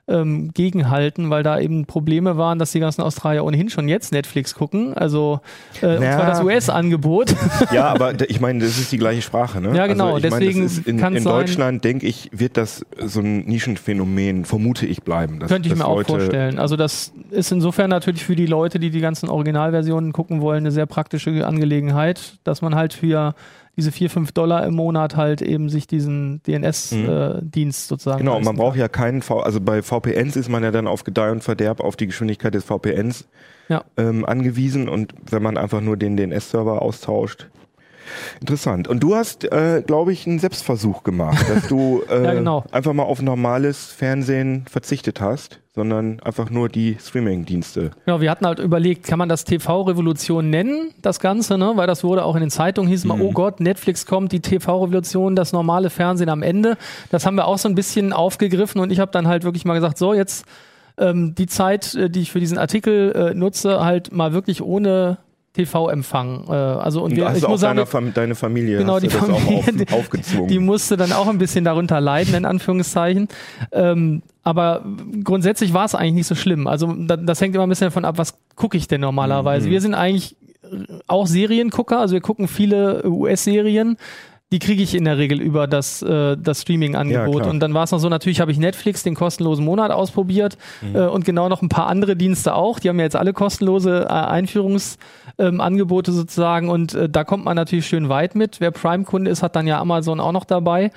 ähm, gegenhalten, weil da eben Probleme waren, dass die ganzen Australier ohnehin schon jetzt Netflix gucken. Also, äh, und zwar das US-Angebot. Ja, aber ich meine, das ist die gleiche Sprache, ne? Ja, genau, Also ich meine, deswegen ist in, in Deutschland, denke ich, wird das so ein Nischenphänomen, vermute ich, bleiben. Dass, Könnte ich mir auch Leute- vorstellen. Also das ist insofern natürlich für die Leute, die die ganzen Originalversionen gucken wollen, eine sehr praktische Angelegenheit, dass man halt für diese 4, 5 Dollar im Monat halt eben sich diesen DNS-Dienst sozusagen. Genau, man braucht ja keinen V, also bei VPNs ist man ja dann auf Gedeih und Verderb auf die Geschwindigkeit des VPNs Ja. ähm, angewiesen und wenn man einfach nur den DNS-Server austauscht. Interessant. Und du hast, äh, glaube ich, einen Selbstversuch gemacht, dass du äh, Ja, genau. einfach mal auf normales Fernsehen verzichtet hast, sondern einfach nur die Streaming-Dienste. Genau, wir hatten halt überlegt, kann man das TV-Revolution nennen, das Ganze, ne? Weil das wurde auch in den Zeitungen, hieß Mhm. mal, oh Gott, Netflix kommt, die TV-Revolution, das normale Fernsehen am Ende. Das haben wir auch so ein bisschen aufgegriffen und ich habe dann halt wirklich mal gesagt, so jetzt ähm, die Zeit, äh, die ich für diesen Artikel äh, nutze, halt mal wirklich ohne TV-Empfang. Äh, also und wir, hast ich muss sagen, Fam deine Familie, Genau, die Familie, auf, aufgezwungen. die musste dann auch ein bisschen darunter leiden, in Anführungszeichen. Ähm, aber grundsätzlich war es eigentlich nicht so schlimm. Also da, das hängt immer ein bisschen davon ab, was gucke ich denn normalerweise. Mhm. Wir sind eigentlich auch Seriengucker, also wir gucken viele US-Serien. Die kriege ich in der Regel über das, äh, das Ja, Streaming-Angebot. klar. und dann war es noch so, natürlich habe ich Netflix, den kostenlosen Monat ausprobiert Mhm. äh, und genau noch ein paar andere Dienste auch. Die haben ja jetzt alle kostenlose äh, Einführungsangebote sozusagen und äh, da kommt man natürlich schön weit mit. Wer Prime-Kunde ist, hat dann ja Amazon auch noch dabei.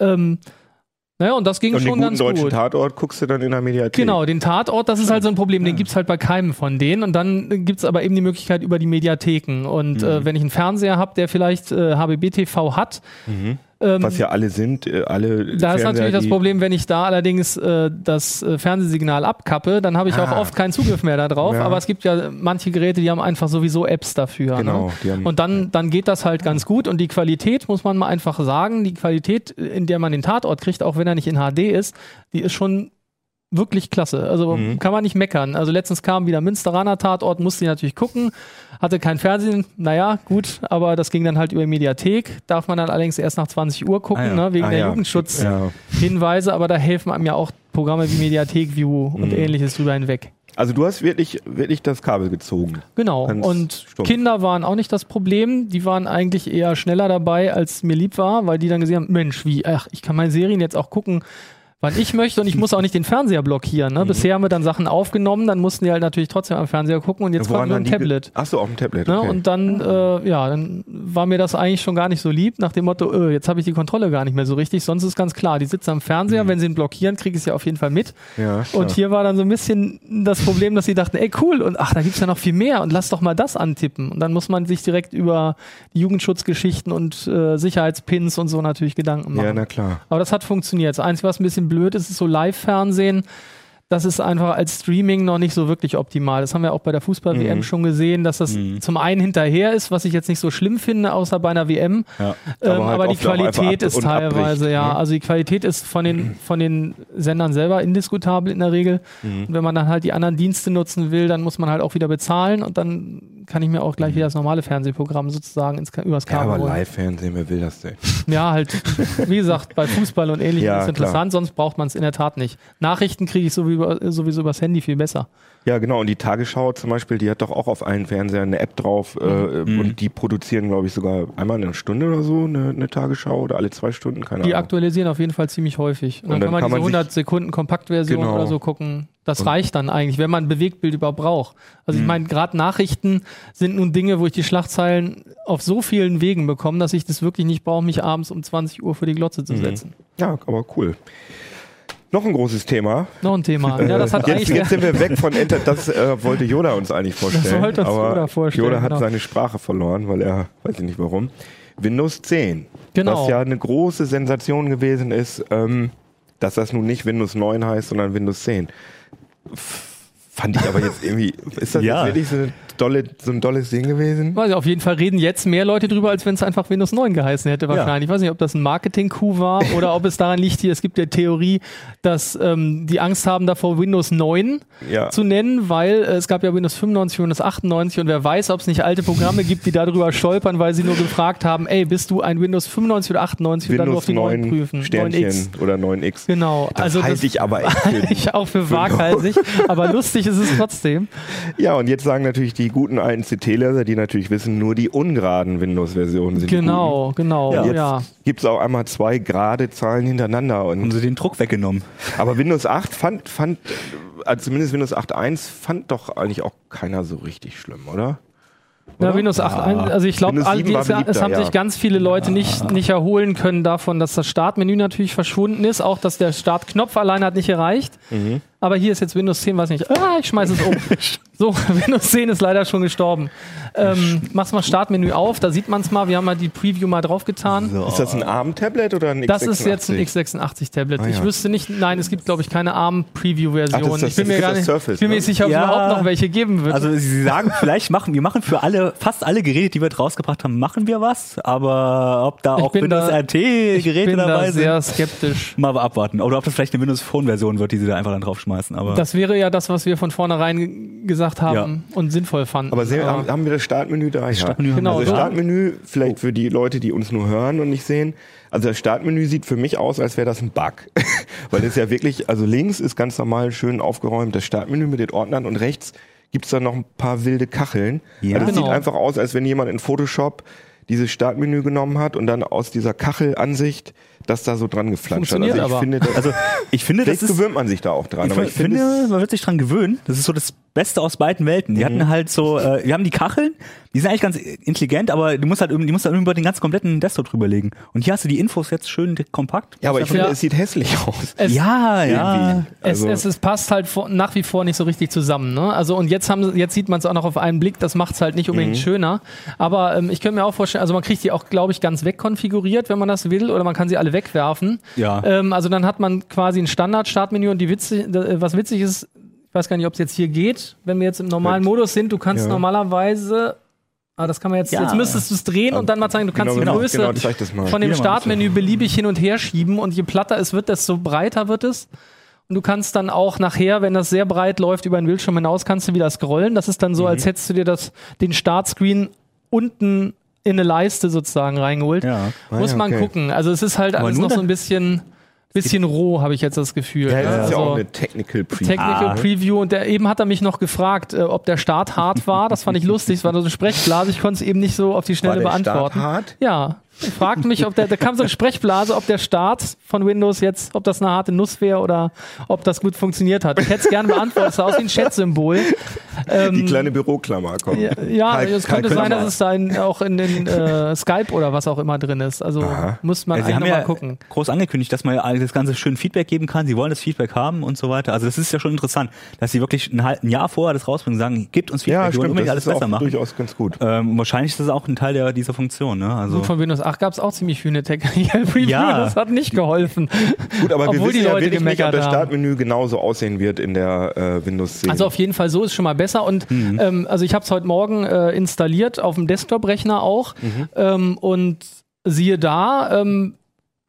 Ähm, naja, und das ging und den schon guten ganz deutschen gut. Tatort guckst du dann in der Mediathek. Genau, den Tatort, das ist halt so ein Problem, den gibt's halt bei keinem von denen. Und dann gibt's aber eben die Möglichkeit über die Mediatheken. Und Mhm. äh, wenn ich einen Fernseher habe, der vielleicht äh, HBB-TV hat, ähm, Was ja alle sind, äh, alle da ist Fernseher, natürlich das Problem, wenn ich da allerdings äh, das äh, Fernsehsignal abkappe, dann habe ich auch Ah. oft keinen Zugriff mehr darauf. Ja. Aber es gibt ja manche Geräte, die haben einfach sowieso Apps dafür. Genau, Ne? haben- Und dann, dann geht das halt ganz gut. Und die Qualität, muss man mal einfach sagen, die Qualität, in der man den Tatort kriegt, auch wenn er nicht in HD ist, die ist schon wirklich klasse. Also Mhm. kann man nicht meckern. Also letztens kam wieder Münsteraner Tatort, musste ich natürlich gucken, hatte kein Fernsehen, naja, gut, aber das ging dann halt über die Mediathek. Darf man dann allerdings erst nach 20 Uhr gucken, Ah ja. ne, wegen Ah, der ja. Jugendschutzhinweise, Ja. aber da helfen einem ja auch Programme wie Mediathek View und Mhm. ähnliches drüber hinweg. Also du hast wirklich, wirklich das Kabel gezogen. Genau. Ganz und stumpf. Kinder waren auch nicht das Problem. Die waren eigentlich eher schneller dabei, als mir lieb war, weil die dann gesehen haben, Mensch, wie, ach, ich kann meine Serien jetzt auch gucken, wann ich möchte und ich muss auch nicht den Fernseher blockieren. Mhm. Ne? Bisher haben wir dann Sachen aufgenommen, dann mussten die halt natürlich trotzdem am Fernseher gucken und jetzt konnten wir ein Tablet. Ach so, auf dem Tablet. Ne? Okay. Und dann, äh, ja, dann war mir das eigentlich schon gar nicht so lieb, nach dem Motto, äh, jetzt habe ich die Kontrolle gar nicht mehr so richtig. Sonst ist ganz klar, die sitzen am Fernseher, Mhm. wenn sie ihn blockieren, kriege ich es ja auf jeden Fall mit. ja, Und hier war dann so ein bisschen das Problem, dass sie dachten, ey cool, und ach, da gibt's ja noch viel mehr und lass doch mal das antippen. Und dann muss man sich direkt über die Jugendschutzgeschichten und äh, Sicherheitspins und so natürlich Gedanken machen. ja, na klar. Aber das hat funktioniert. Das Einzige, was ein bisschen blöd ist, ist so Live-Fernsehen. Das ist einfach als Streaming noch nicht so wirklich optimal. Das haben wir auch bei der Fußball-WM Mhm. schon gesehen, dass das Mhm. zum einen hinterher ist, was ich jetzt nicht so schlimm finde, außer bei einer WM. Ja. Ähm, Aber aber, halt die oft auch Qualität ist teilweise, abbricht, ja. ne? Also die Qualität ist von den, von den Sendern selber indiskutabel in der Regel. Mhm. Und wenn man dann halt die anderen Dienste nutzen will, dann muss man halt auch wieder bezahlen und dann kann ich mir auch gleich wieder das normale Fernsehprogramm sozusagen ins, übers Mhm. Ja, Kabel aber. Live-Fernsehen, wer will das denn? Ja, halt, wie gesagt, bei Fußball und ähnlichem Ja, ist interessant, sonst braucht man es in der Tat nicht. Nachrichten kriege ich sowieso, sowieso übers Handy viel besser. Ja, genau. Und die Tagesschau zum Beispiel, die hat doch auch auf allen Fernsehern eine App drauf. Äh, Mhm. Und die produzieren, glaube ich, sogar einmal in einer Stunde oder so eine, eine Tagesschau oder alle zwei Stunden, keine Die Ahnung. aktualisieren auf jeden Fall ziemlich häufig. Und dann, Und dann kann man kann diese man sich- 100 Sekunden Kompaktversion Genau. oder so gucken. Das Und- reicht dann eigentlich, wenn man ein Bewegtbild überhaupt braucht. Also Mhm. ich meine, gerade Nachrichten sind nun Dinge, wo ich die Schlagzeilen auf so vielen Wegen bekomme, dass ich das wirklich nicht brauche, mich abends um 20 Uhr vor die Glotze zu Mhm. setzen. Ja, aber cool. Noch ein großes Thema. Noch ein Thema. Ja, das hat jetzt, eigentlich jetzt sind wir weg von Enter. Das äh, wollte Yoda uns eigentlich vorstellen. wollte uns aber Yoda vorstellen, Yoda hat genau. seine Sprache verloren, weil er, weiß ich nicht warum. Windows 10. Genau. Was ja eine große Sensation gewesen ist, ähm, dass das nun nicht Windows 9 heißt, sondern Windows 10. F fand ich aber jetzt irgendwie, ist das Ja. jetzt wirklich so, eine dolle, so ein dolles Ding gewesen? Weiß ich, auf jeden Fall reden jetzt mehr Leute drüber, als wenn es einfach Windows 9 geheißen hätte wahrscheinlich. Ich weiß nicht, ob das ein Marketing-Coup war oder ob es daran liegt, hier, es gibt ja Theorie, dass ähm, die Angst haben davor, Windows 9 Ja. zu nennen, weil äh, es gab ja Windows 95, Windows 98 und wer weiß, ob es nicht alte Programme gibt, die darüber stolpern, weil sie nur gefragt haben, ey, bist du ein Windows 95 oder 98 und dann nur auf Windows die 9 9 prüfen. Sternchen 9X. oder 9X. Genau. Das also halte ich aber echt für ich auch für waghalsig, aber lustig ist es trotzdem. Ja, und jetzt sagen natürlich die guten alten CT-Leser, die natürlich wissen, nur die ungeraden Windows-Versionen sind Genau, genau, die guten. ja. Jetzt gibt's auch einmal zwei gerade Zahlen hintereinander. Haben Und, sie den Druck weggenommen. aber Windows 8 fand, fand also zumindest Windows 8.1 fand doch eigentlich auch keiner so richtig schlimm, oder? Ja, oder? Windows 8, ein- also ich glaube, Windows 7 war es, es haben ja. sich ganz viele Leute nicht, nicht erholen können davon, dass das Startmenü natürlich verschwunden ist, auch dass der Startknopf alleine hat nicht gereicht. Mhm. Aber hier ist jetzt Windows 10, weiß nicht. Ah, ich schmeiße es um. so, Windows 10 ist leider schon gestorben. Ähm, mach's mal Startmenü auf, da sieht man es mal. Wir haben mal die Preview mal draufgetan. Ist das ein ARM-Tablet oder ein x86? Das ist jetzt ein x86-Tablet. Ah, Ich ja. wüsste nicht, nein, es gibt, glaube ich, keine ARM-Preview-Version. Ich bin mir gar das nicht, Surface, ich bin mir ne? sicher, ob es Ja. überhaupt noch welche geben wird. Also Sie sagen, vielleicht machen wir machen für alle, fast alle Geräte, die wir rausgebracht haben, machen wir was, aber ob da Ich auch bin Windows da- ich dabei sehr sind, skeptisch. mal abwarten. Oder ob das vielleicht eine Windows Phone Version wird, die sie da einfach dann draufschmeißen. Aber Das wäre ja das, was wir von vornherein ge- gesagt haben und sinnvoll fanden. Aber sehen, Ja. haben, haben wir das Startmenü da? Ja. Startmenü haben Genau, also so. das Startmenü, vielleicht für die Leute, die uns nur hören und nicht sehen. Also das Startmenü sieht für mich aus, als wäre das ein Bug. Weil es ja wirklich, also links ist ganz normal schön aufgeräumt das Startmenü mit den Ordnern und rechts gibt's da noch ein paar wilde Kacheln. Ja. Also das Genau. sieht einfach aus, als wenn jemand in Photoshop dieses Startmenü genommen hat und dann aus dieser Kachelansicht das da so dran geflanscht hat. Also ich aber. finde, das, also ich finde, das ist gewöhnt man sich da auch dran. Ich aber ich finde, finde, man wird sich dran gewöhnen. Das ist so das Beste aus beiden Welten. Die Mhm. hatten halt so, äh, wir haben die Kacheln, die sind eigentlich ganz intelligent, aber du musst halt, irgendwie- die musst halt über den ganz kompletten Desktop drüberlegen. Und hier hast du die Infos jetzt schön kompakt. ja, aber ich finde, Ja. es sieht hässlich aus. Es- ja, ja. Irgendwie. Es, Also- es, es passt halt vor, nach wie vor nicht so richtig zusammen. Ne? Also und jetzt haben jetzt sieht man es auch noch auf einen Blick, das macht es halt nicht Mhm. unbedingt schöner. Aber ähm, ich könnte mir auch vorstellen, also man kriegt die auch, glaube ich, ganz wegkonfiguriert, wenn man das will, oder man kann sie alle wegwerfen. Ja. Ähm, also dann hat man quasi ein Standard-Startmenü und die witzig, äh, was witzig ist, ich weiß gar nicht, ob es jetzt hier geht, wenn wir jetzt im normalen Ja. Modus sind, du kannst Ja. normalerweise Ah, das kann man jetzt, Ja. jetzt müsstest du es drehen und dann mal zeigen, du kannst Genau, die genau, Größe genau, von dem Startmenü beliebig hin und her schieben und je platter es wird, desto breiter wird es. Und du kannst dann auch nachher, wenn das sehr breit läuft, über den Bildschirm hinaus, kannst du wieder scrollen. Das ist dann Mhm. so, als hättest du dir das, den Startscreen unten in eine Leiste sozusagen reingeholt. Ja. Ah, Muss ja, man okay. gucken. Also es ist halt Aber alles noch so ein bisschen, bisschen roh, habe ich jetzt das Gefühl. Ja, ne? das ist ja Also- auch eine Technical Preview. Technical Ah. Preview und der, eben hat er mich noch gefragt, äh, ob der Start hart war. Das fand ich lustig. Es war nur so eine Sprechblase. Ich konnte es eben nicht so auf die Schnelle War der beantworten. Start hart? Ja. Fragt mich, ob der, da kam so eine Sprechblase, ob der Start von Windows jetzt, ob das eine harte Nuss wäre oder ob das gut funktioniert hat. Ich hätte es gerne beantwortet. Es sah aus wie ein Chat-Symbol. Die kleine Büroklammer kommt. Ja, ja es könnte sein, Klammer. dass es da in, auch in den äh, Skype oder was auch immer drin ist. Also Aha. muss man Ja, haben noch ja mal gucken. groß angekündigt, dass man das Ganze schön Feedback geben kann. Sie wollen das Feedback haben und so weiter. Also das ist ja schon interessant, dass sie wirklich ein, ein Jahr vorher das rausbringen und sagen, gebt uns Feedback, Ja, wir wollen alles ist besser auch machen. durchaus ganz gut. Ähm, wahrscheinlich ist das auch ein Teil der, dieser Funktion. Ne? Also, Und von Windows 8 gab es auch ziemlich viele Technical Preview. Ja. Das hat nicht geholfen. Gut, aber wir Obwohl wissen die ja Leute wirklich nicht, ob das haben. Startmenü genauso aussehen wird in der äh, Windows 10. Also auf jeden Fall so ist schon mal besser. Und Mhm. ähm, also ich habe es heute Morgen äh, installiert, auf dem Desktop-Rechner auch. Mhm. Ähm, und siehe da, ähm,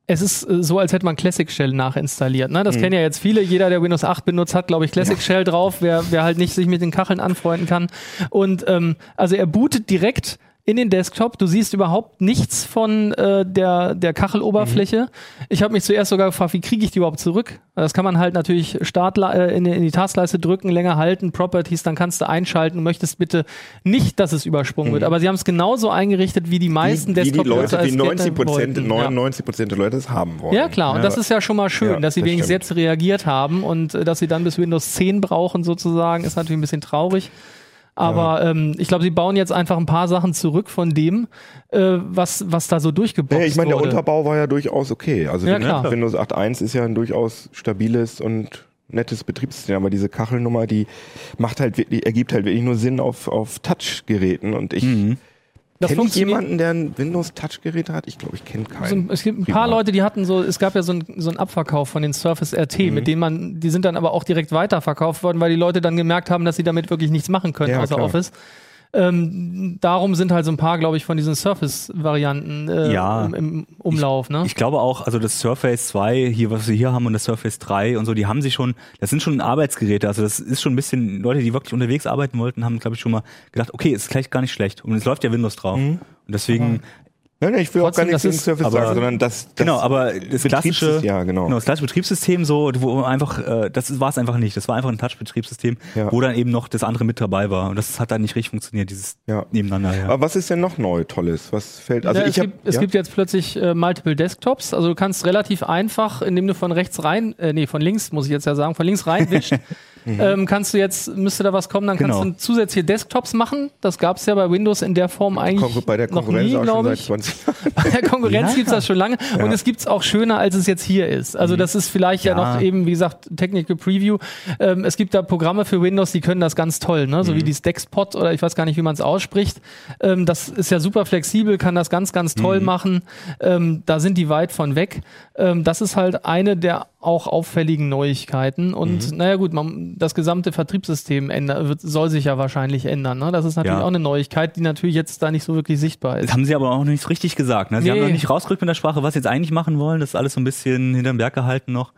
es ist äh, so, als hätte man Classic Shell nachinstalliert. Ne? Das Mhm. kennen ja jetzt viele. Jeder, der Windows 8 benutzt, hat, glaube ich, Classic Shell drauf, wer, wer halt nicht sich mit den Kacheln anfreunden kann. Und ähm, also er bootet direkt in den Desktop. Du siehst überhaupt nichts von äh, der, der Kacheloberfläche. Mhm. Ich habe mich zuerst sogar gefragt, wie kriege ich die überhaupt zurück? Das kann man halt natürlich Start, äh, in, die- in die Taskleiste drücken, länger halten, Properties, dann kannst du einschalten. Du möchtest bitte nicht, dass es übersprungen wird. Aber sie haben es genauso eingerichtet, wie die meisten Mhm. wie, wie die Desktop-Nutzer Leute, es 90 gerne Prozent, wollten. 99 Prozent der Leute es haben wollen. Ja, klar. Und das ist ja schon mal schön, Ja, dass sie das wenigstens stimmt. jetzt reagiert haben und äh, dass sie dann bis Windows 10 brauchen sozusagen, ist natürlich ein bisschen traurig. Aber ähm, ich glaube, sie bauen jetzt einfach ein paar Sachen zurück von dem, äh, was, was da so durchgeboxt Ja, ich meine, der wurde. Unterbau war ja durchaus okay. Also Ja, ne, klar. Windows 8.1 ist ja ein durchaus stabiles und nettes Betriebssystem, aber diese Kachelnummer, die macht halt wirklich, ergibt halt wirklich nur Sinn auf, auf Touchgeräten und ich Mhm. Das kenne ich jemanden, der ein Windows Touchgerät hat? Ich glaube, ich kenne So, keinen. es gibt ein paar Privat. Leute, die hatten so, es gab ja so einen so Abverkauf von den Surface RT, Mhm. mit denen man, die sind dann aber auch direkt weiterverkauft worden, weil die Leute dann gemerkt haben, dass sie damit wirklich nichts machen können Ja, außer klar. Office. Ähm, darum sind halt so ein paar, glaube ich, von diesen Surface-Varianten äh, Ja. im, im Umlauf. Ne? Ich glaube auch, also das Surface 2, hier, was wir hier haben, und das Surface 3 und so, die haben sich schon, das sind schon Arbeitsgeräte. Also das ist schon ein bisschen, Leute, die wirklich unterwegs arbeiten wollten, haben, glaube ich, schon mal gedacht, okay, ist vielleicht gar nicht schlecht. Und es läuft ja Windows drauf. Mhm. Und deswegen, Nein, nein, ich will auch gar Trotzdem, nichts gegen ist- Surface aber- sagen, sondern das, das genau, aber das klassische, ja, genau. das klassische Betriebssystem, so, wo einfach, äh, das war es einfach nicht. Das war einfach ein Touch-Betriebssystem, Ja. wo dann eben noch das andere mit dabei war. Und das hat dann nicht richtig funktioniert, dieses Ja. nebeneinander. Ja. Aber was ist denn noch neu Tolles? Was fällt? Also ja, ich es, hab, gibt, es gibt jetzt plötzlich äh, Multiple Desktops. Also du kannst relativ einfach, indem du von rechts rein, äh, nee, von links, muss ich jetzt ja sagen, von links rein wischst, ähm, kannst du jetzt, müsste da was kommen, dann kannst Genau. du zusätzliche Desktops machen. Das gab es ja bei Windows in der Form eigentlich bei der noch Konkurrenz nie, auch schon glaube seit ich. 20 Jahren. Bei der Konkurrenz Ja. gibt's das schon lange und es gibt's auch schöner, als es jetzt hier ist. Also das ist vielleicht ja. Ja. noch eben, wie gesagt, Technical Preview. Ähm, es gibt da Programme für Windows, die können das ganz toll, ne? so wie dieses Dexpot oder ich weiß gar nicht, wie man es ausspricht. Ähm, das ist ja super flexibel, kann das ganz, ganz toll machen. Ähm, da sind die weit von weg. Ähm, das ist halt eine der auch auffälligen Neuigkeiten. Und naja gut, man, das gesamte Vertriebssystem änder, wird, soll sich ja wahrscheinlich ändern. Ne? Das ist natürlich Ja. auch eine Neuigkeit, die natürlich jetzt da nicht so wirklich sichtbar ist. Das haben sie aber auch noch nicht richtig gesagt. Ne? Sie haben Nee. noch nicht rausgerückt mit der Sprache, was sie jetzt eigentlich machen wollen. Das ist alles so ein bisschen hinterm Berg gehalten noch.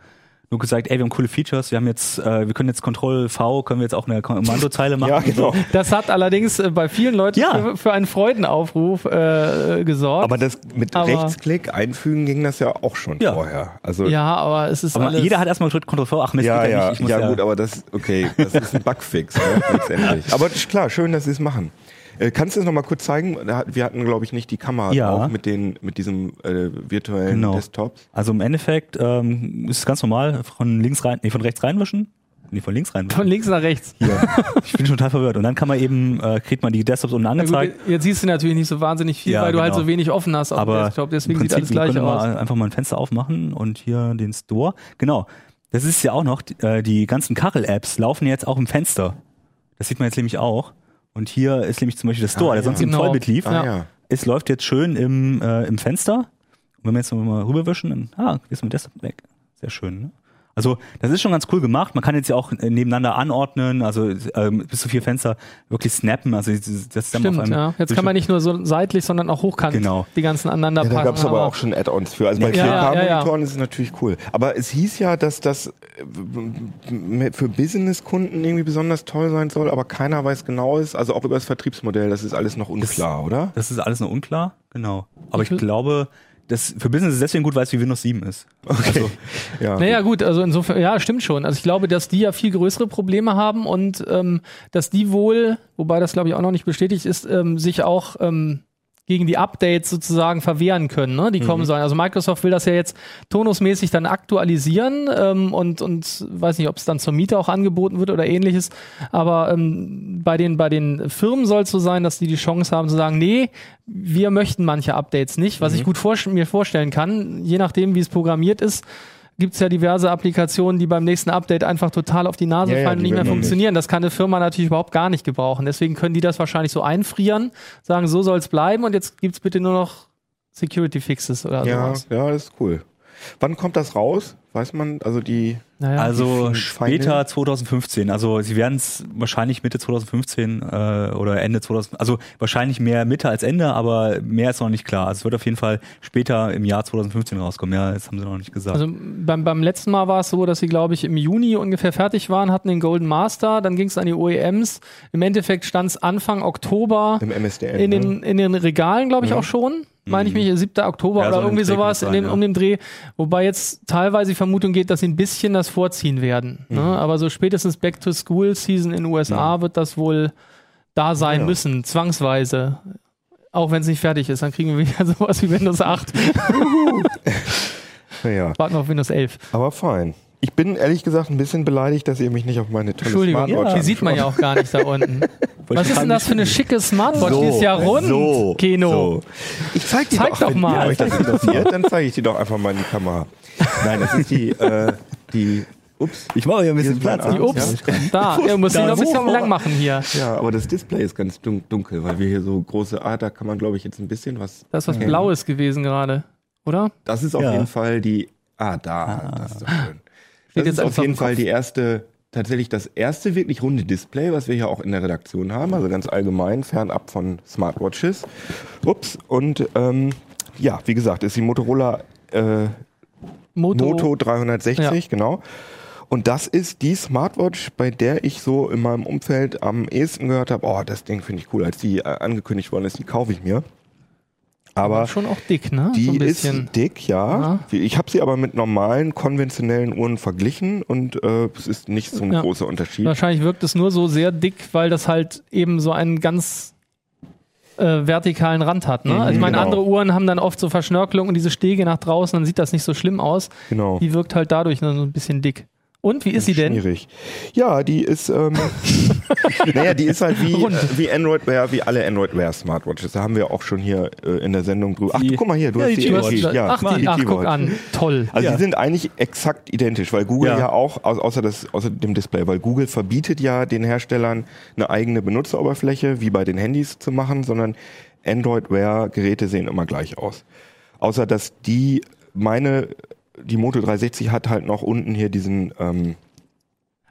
Nur gesagt, ey, wir haben coole Features, wir haben jetzt, äh, wir können jetzt Ctrl V, können wir jetzt auch eine Kommandozeile machen. Ja, genau. Das hat allerdings äh, bei vielen Leuten Ja. für, für einen Freudenaufruf äh, gesorgt. Aber das mit Aber- Rechtsklick einfügen ging das ja auch schon Ja. vorher. Also ja, aber es ist Aber alles. jeder hat erstmal gedrückt Ctrl V, ach Mist, ja, geht ja, nicht. Ich muss ja, gut, aber das, okay, das ist ein Bugfix, ne, letztendlich. Aber ist klar, schön, dass sie es machen. Äh, kannst du es nochmal kurz zeigen? Wir hatten, glaube ich, nicht die Kamera Ja. drauf mit, den, mit diesem äh, virtuellen Genau. Desktops. Also im Endeffekt ähm, ist es ganz normal, von links rein, nee, von rechts reinwischen. Nee, von links reinwischen. von links nach rechts. Ich bin schon total verwirrt. Und dann kann man eben, äh, kriegt man die Desktops unten Na gut, angezeigt. jetzt siehst du natürlich nicht so wahnsinnig viel, Ja, weil du halt genau. so wenig offen hast auf dem aber Desktop. Deswegen sieht alles gleich können aus. mal einfach mal ein Fenster aufmachen und hier den Store. Genau. Das ist ja auch noch, die, äh, die ganzen Kachel-Apps laufen jetzt auch im Fenster. Das sieht man jetzt nämlich auch. Und hier ist nämlich zum Beispiel der Store, Ah, der ja. sonst Genau. im Vollbild lief. Ah Ja. ja. Es läuft jetzt schön im, äh, im Fenster. Und wenn wir jetzt mal rüberwischen, dann, ah, ist mit Desktop weg. Sehr schön, ne? Also, das ist schon ganz cool gemacht. Man kann jetzt ja auch äh, nebeneinander anordnen, also ähm, bis zu vier Fenster wirklich snappen. Also, das ist dann Stimmt, auf einem ja. Jetzt kann man nicht nur so seitlich, sondern auch hochkant Genau. die ganzen aneinander Ja, da packen. gab es aber auch schon Add-ons für. Also bei Ja, ja, ja, ja. 4K-Monitoren ist es natürlich cool. Aber es hieß ja, dass das äh, für Business-Kunden irgendwie besonders toll sein soll, aber keiner weiß genau ist, also auch über das Vertriebsmodell, das ist alles noch unklar, oder? Das ist alles noch unklar, genau. Aber ich will- glaube, das für Business ist es deswegen gut, weil es wie Windows 7 ist. Okay. Ja. Naja, gut, also insofern, ja, stimmt schon. Also ich glaube, dass die ja viel größere Probleme haben und ähm, dass die wohl, wobei das glaube ich auch noch nicht bestätigt ist, ähm, sich auch ähm, gegen die Updates sozusagen verwehren können, ne, die kommen sollen. Also Microsoft will das ja jetzt tonusmäßig dann aktualisieren ähm, und, und weiß nicht, ob es dann zur Miete auch angeboten wird oder ähnliches. Aber ähm, bei, den, bei den Firmen soll es so sein, dass die die Chance haben zu sagen, nee, wir möchten manche Updates nicht, was ich gut vor, mir vorstellen kann, je nachdem, wie es programmiert ist gibt es ja diverse Applikationen, die beim nächsten Update einfach total auf die Nase Ja, ja, fallen und die nicht mehr funktionieren. Das kann eine Firma natürlich überhaupt gar nicht gebrauchen. Deswegen können die das wahrscheinlich so einfrieren, sagen, so soll es bleiben und jetzt gibt es bitte nur noch Security Fixes oder Ja, sowas. ja, das ist cool. Wann kommt das raus? Weiß man, also die, Naja. Also später Feinde? 2015. Also sie werden es wahrscheinlich Mitte 2015 äh, oder Ende 2000. Also wahrscheinlich mehr Mitte als Ende, aber mehr ist noch nicht klar. Also es wird auf jeden Fall später im Jahr 2015 rauskommen. Ja, das haben sie noch nicht gesagt. Also beim, beim letzten Mal war es so, dass sie, glaube ich, im Juni ungefähr fertig waren, hatten den Golden Master, dann ging es an die OEMs. Im Endeffekt stand es Anfang Oktober im MSDN. in ne? den, in den Regalen, glaube ich, auch schon. Meine ich mich, 7. Oktober Ja, oder so irgendwie sowas kann in den, sein, um ja. den Dreh. Wobei jetzt teilweise die Vermutung geht, dass sie ein bisschen das vorziehen werden. Ne? Aber so spätestens Back to School Season in den USA wird das wohl da sein Ja. müssen, zwangsweise. Auch wenn es nicht fertig ist, dann kriegen wir wieder sowas wie Windows 8. ja, Warten wir auf Windows 11. aber fein. Ich bin ehrlich gesagt ein bisschen beleidigt, dass ihr mich nicht auf meine tolle Entschuldigung, Smartwatch die sieht man ja auch gar nicht da unten. Was ist denn das für eine schicke Smartwatch? die ist ja rund, So, Keno. so. Ich zeig die Zeig doch, doch wenn mal. ihr euch das interessiert, dann zeige ich die doch einfach mal in die Kamera. Nein, das ist die, äh, die, ups. ich mache hier ein bisschen Platz. Die Ups, da. Ja, muss ich noch ein bisschen lang machen hier. Ja, aber das Display ist ganz dun dunkel, weil wir hier so große, ah, da kann man glaube ich jetzt ein bisschen was. Das ist was erkennen. Blaues gewesen gerade, oder? Das ist auf Ja. jeden Fall die, ah, da, das ist doch schön. Steht Das jetzt ist auf jeden Fall die erste, tatsächlich das erste wirklich runde Display, was wir hier auch in der Redaktion haben, also ganz allgemein, fernab von Smartwatches. Ups, und ähm, ja, wie gesagt, ist die Motorola äh, Moto. Moto 360, Ja. genau. Und das ist die Smartwatch, bei der ich so in meinem Umfeld am ehesten gehört habe, oh, das Ding finde ich cool, als die äh, angekündigt worden ist, die kaufe ich mir. Aber schon auch dick, ne? die so ein ist dick, ja. Ja. Ich habe sie aber mit normalen, konventionellen Uhren verglichen und äh, es ist nicht so ein Ja. großer Unterschied. Wahrscheinlich wirkt es nur so sehr dick, weil das halt eben so einen ganz äh, vertikalen Rand hat. Ne? Mhm, also ich meine, genau. andere Uhren haben dann oft so Verschnörkelung und diese Stege nach draußen, dann sieht das nicht so schlimm aus. Genau. Die wirkt halt dadurch nur so ein bisschen dick. Und wie ist sie denn? Schwierig. Ja, die ist, ähm, naja, die ist halt wie, Rund. äh, wie Android Wear, wie alle Android Wear Smartwatches. Da haben wir auch schon hier äh, in der Sendung drüber. Ach, Die- guck mal hier, du Ja, hast die die, T-Watch. ja, ach, die, ach, guck T-Watch. an. Toll. Also Ja. die sind eigentlich exakt identisch, weil Google Ja. ja, auch, au- außer, das, außer dem Display, weil Google verbietet ja den Herstellern eine eigene Benutzeroberfläche, wie bei den Handys zu machen, sondern Android Wear Geräte sehen immer gleich aus. Außer dass die, meine, die Moto 360 hat halt noch unten hier diesen, ähm,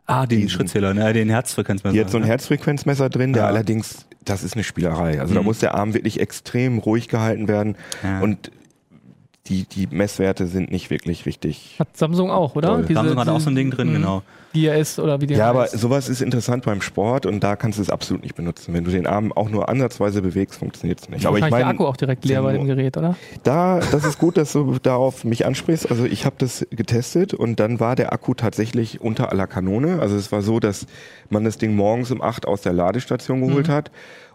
Ah, den Diesen- Schrittzähler, ne, den Herzfrequenzmesser. die hat so ein? Herzfrequenzmesser drin, der Ja. allerdings, das ist eine Spielerei. Also da Mhm. muss der Arm wirklich extrem ruhig gehalten werden Ja. und die, die Messwerte sind nicht wirklich richtig. Hat Samsung auch, oder? Diese- Samsung hat auch so ein Ding drin, genau. DRS oder wie die Ja, aber heißt. sowas ist interessant beim Sport und da kannst du es absolut nicht benutzen. Wenn du den Arm auch nur ansatzweise bewegst, funktioniert es nicht. Aber ich Wahrscheinlich der meine, Akku auch direkt leer bei dem Gerät, oder? da, das ist gut, dass du darauf mich ansprichst. Also ich habe das getestet und dann war der Akku tatsächlich unter aller Kanone. Also es war so, dass man das Ding morgens um 8 aus der Ladestation geholt Mhm. hat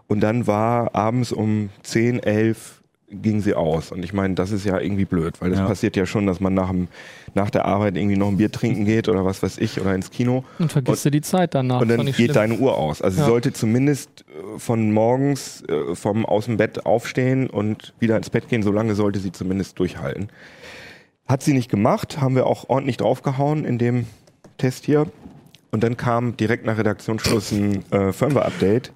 und dann war abends um 10, 11 ging sie aus. Und ich meine, das ist ja irgendwie blöd, weil das Ja. passiert ja schon, dass man nach, dem, nach der Arbeit irgendwie noch ein Bier trinken geht oder was weiß ich oder ins Kino. Und vergisst du die Zeit danach. Und dann geht schlimm. deine Uhr aus. Also Ja. sie sollte zumindest äh, von morgens äh, vom aus dem Bett aufstehen und wieder ins Bett gehen. So lange sollte sie zumindest durchhalten. Hat sie nicht gemacht, haben wir auch ordentlich draufgehauen in dem Test hier. Und dann kam direkt nach Redaktionsschluss ein äh, Firmware-Update.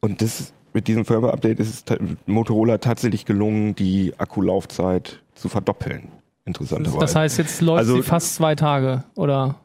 Und das, mit diesem Firmware-Update ist es Motorola tatsächlich gelungen, die Akkulaufzeit zu verdoppeln. Interessanterweise. Das heißt, jetzt läuft Also- sie fast zwei Tage, oder?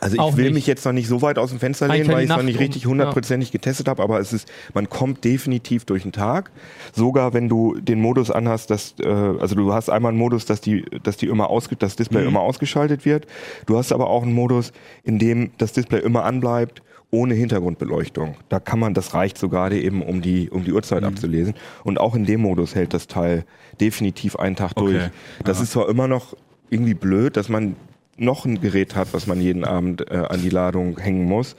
Also ich will nicht. mich jetzt noch nicht so weit aus dem Fenster lehnen, weil ich es noch nicht richtig hundertprozentig getestet habe, aber es ist, man kommt definitiv durch den Tag. Sogar wenn du den Modus anhast, dass, äh, also du hast einmal einen Modus, dass die, dass die immer ausge, das Display Mhm. immer ausgeschaltet wird. Du hast aber auch einen Modus, in dem das Display immer anbleibt, ohne Hintergrundbeleuchtung. Da kann man, das reicht so gerade eben, um die, um die Uhrzeit Mhm. abzulesen. Und auch in dem Modus hält das Teil definitiv einen Tag Okay. durch. Das Ja. ist zwar immer noch irgendwie blöd, dass man noch ein Gerät hat, was man jeden Abend äh, an die Ladung hängen muss.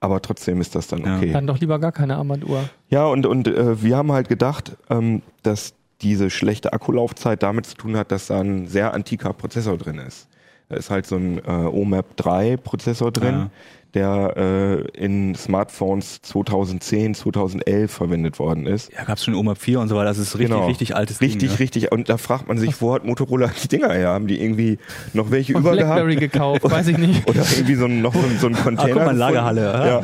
Aber trotzdem ist das dann Ja. okay. Dann doch lieber gar keine Armbanduhr. Ja, und, und äh, wir haben halt gedacht, ähm, dass diese schlechte Akkulaufzeit damit zu tun hat, dass da ein sehr antiker Prozessor drin ist. Da ist halt so ein äh, OMAP 3 Prozessor drin, Ja. Der äh, in Smartphones 2010, 2011 verwendet worden ist. Ja, gab's schon OMAP 4 und so weiter. Das ist richtig, Genau. richtig altes Richtig, Ding. ne? richtig. Und da fragt man sich, wo hat Motorola die Dinger her? Haben die irgendwie noch welche Und über Blackberry gekauft, weiß ich nicht. Oder irgendwie so ein, noch so ein, so ein Container. Ah, guck mal. Lagerhalle, ja. Ja.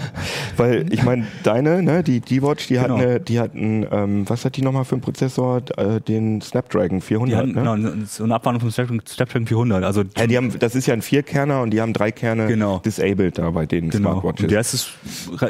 Weil ich meine, deine, ne, die D-Watch, die Genau. hat eine, die hat einen, ähm, was hat die nochmal für einen Prozessor? Äh, den Snapdragon Die 400, hatten, ne? genau, so eine Abwandlung vom Snapdragon, Snapdragon 400. Also Ja, die haben, das ist ja ein Vierkerner und die haben drei Kerne Genau. disabled da bei den Genau. Smartwatches. Und der ist,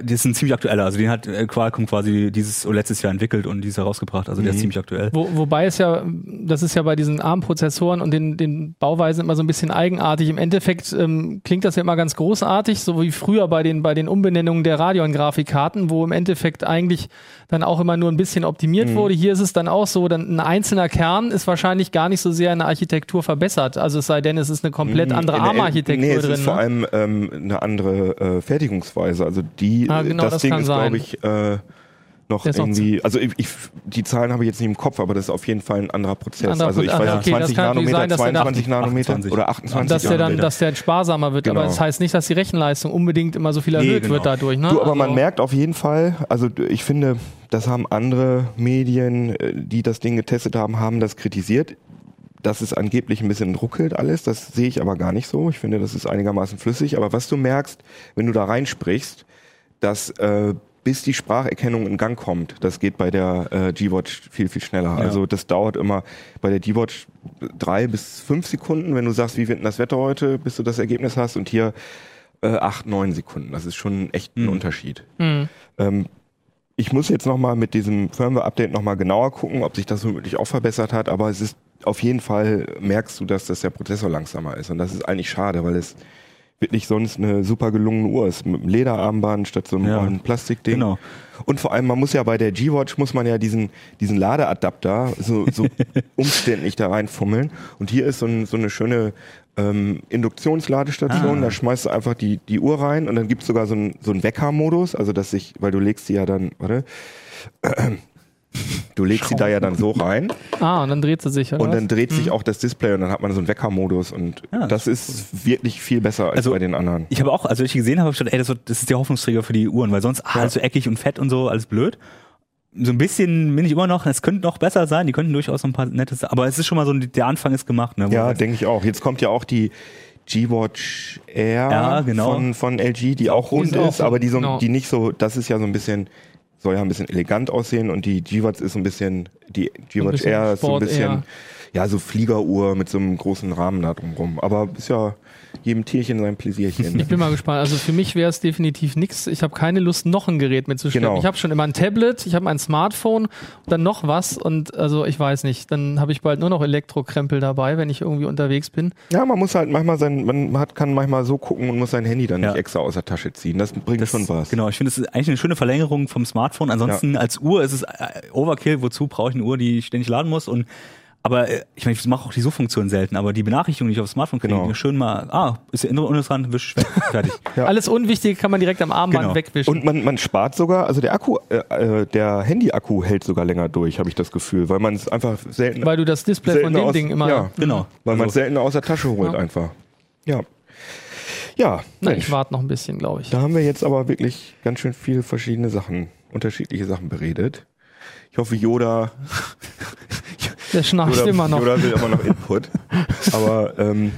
der ist ein ziemlich aktueller. Also den hat äh, Qualcomm quasi dieses oder letztes Jahr entwickelt und dieses Jahr rausgebracht. Also der ist Mhm. ziemlich aktuell. Wo, wobei es ja, das ist ja bei diesen ARM-Prozessoren und den, den Bauweisen immer so ein bisschen eigenartig. Im Endeffekt ähm, klingt das ja immer ganz großartig, so wie früher bei den, bei den Umbenennungen der Radeon-Grafikkarten, wo im Endeffekt eigentlich dann auch immer nur ein bisschen optimiert Mhm. wurde. Hier ist es dann auch so, dann ein einzelner Kern ist wahrscheinlich gar nicht so sehr in der Architektur verbessert. Also es sei denn, es ist eine komplett andere In der- ARM-Architektur nee, es drin. ist vor ne? allem ähm, eine andere äh, Fertigungsweise. Also die, Ah, genau, das, das Ding ist, glaube ich, äh, noch noch irgendwie, also ich, ich, die Zahlen habe ich jetzt nicht im Kopf, aber das ist auf jeden Fall ein anderer Prozess. Anderer also ich Prozess. weiß Ah, nicht, okay, das 20 kann natürlich Nanometer, sein, dass der da- 22 Nanometer 28. oder 28 dass der dann, Nanometer. dass der sparsamer wird, aber Genau. das heißt nicht, dass die Rechenleistung unbedingt immer so viel Nee, erhöht genau. wird dadurch. Ne? Du, aber man Also- merkt auf jeden Fall, also ich finde, das haben andere Medien, äh, die das Ding getestet haben, haben das kritisiert. Dass es angeblich ein bisschen ruckelt alles, das sehe ich aber gar nicht so. Ich finde, das ist einigermaßen flüssig. Aber was du merkst, wenn du da reinsprichst, dass äh, bis die Spracherkennung in Gang kommt, das geht bei der äh, G-Watch viel, viel schneller. Ja. Also das dauert immer bei der G-Watch drei bis fünf Sekunden, wenn du sagst, wie wird denn das Wetter heute, bis du das Ergebnis hast. Und hier äh, acht, neun Sekunden. Das ist schon echt ein Mhm. Unterschied. Hm. Ähm, ich muss jetzt nochmal mit diesem Firmware-Update nochmal genauer gucken, ob sich das womöglich auch verbessert hat, aber es ist auf jeden Fall merkst du, dass das der Prozessor langsamer ist. Und das ist eigentlich schade, weil es wirklich sonst eine super gelungene Uhr ist. Mit einem Lederarmband statt so einem Ja. Plastikding. Genau. Und vor allem, man muss ja bei der G-Watch, muss man ja diesen, diesen Ladeadapter so, so umständlich da reinfummeln. Und hier ist so, ein, so eine schöne ähm, Induktionsladestation. Ah. Da schmeißt du einfach die, die Uhr rein und dann gibt's sogar so einen so einen Wecker-Modus. Also, dass ich, weil du legst sie ja dann, warte, Du legst sie da ja dann so rein Ah, und dann dreht sie sich. Oder und dann dreht sich auch das Display und dann hat man so einen Weckermodus und Ja, das ist wirklich viel besser als Also, bei den anderen. Ich habe auch, also als ich gesehen habe, ich gedacht, ey, das, ist- das ist der Hoffnungsträger für die Uhren, weil sonst ah, alles so eckig und fett und so, alles blöd. So ein bisschen bin ich immer noch, es könnte noch besser sein, die könnten durchaus noch ein paar nettes, aber es ist schon mal so, der Anfang ist gemacht. Ne, Ja, denke ich auch. Jetzt kommt ja auch die G-Watch Air Ja, genau. von, von LG, die auch rund ist auch ist, aber die, so, genau. die nicht so, das ist ja so ein bisschen, soll ja ein bisschen elegant aussehen und die G-Watch ist so ein bisschen, die G-Watch Air ist so ein bisschen, ja, so Fliegeruhr mit so einem großen Rahmen da drumrum. Aber ist ja jedem Tierchen sein Pläsierchen. Ich bin mal gespannt. Also für mich wäre es definitiv nichts. Ich habe keine Lust, noch ein Gerät mitzuschleppen. Genau. Ich habe schon immer ein Tablet, ich habe ein Smartphone, dann noch was und also ich weiß nicht. Dann habe ich bald nur noch Elektrokrempel dabei, wenn ich irgendwie unterwegs bin. ja, man muss halt manchmal sein, man hat, kann manchmal so gucken und muss sein Handy dann Ja. nicht extra aus der Tasche ziehen. Das bringt Das, schon was. Genau, ich finde, das ist eigentlich eine schöne Verlängerung vom Smartphone. Ansonsten als Uhr ist es äh, Overkill. Wozu brauche ich eine Uhr, die ich ständig laden muss? Und aber äh, ich meine, ich mache auch die Suchfunktion selten, aber die Benachrichtigung, die ich aufs Smartphone kriege, Genau. schön mal, ah, ist der innere uninteressant, wisch weg, fertig. Ja. Alles Unwichtige kann man direkt am Armband Genau. wegwischen. Und man, man spart sogar, also der Akku, äh, äh, der Handy-Akku hält sogar länger durch, habe ich das Gefühl, weil man es einfach selten, weil du das Display von dem aus, Ding immer. ja, Genau. weil man es Also- selten aus der Tasche holt Ja. einfach. Ja, ja, Na, ich warte noch ein bisschen, glaube ich. da haben wir jetzt aber wirklich ganz schön viele verschiedene Sachen, unterschiedliche Sachen beredet. Ich hoffe, Yoda, Der schnarcht Yoda, immer noch. Yoda will immer noch Input, aber ähm,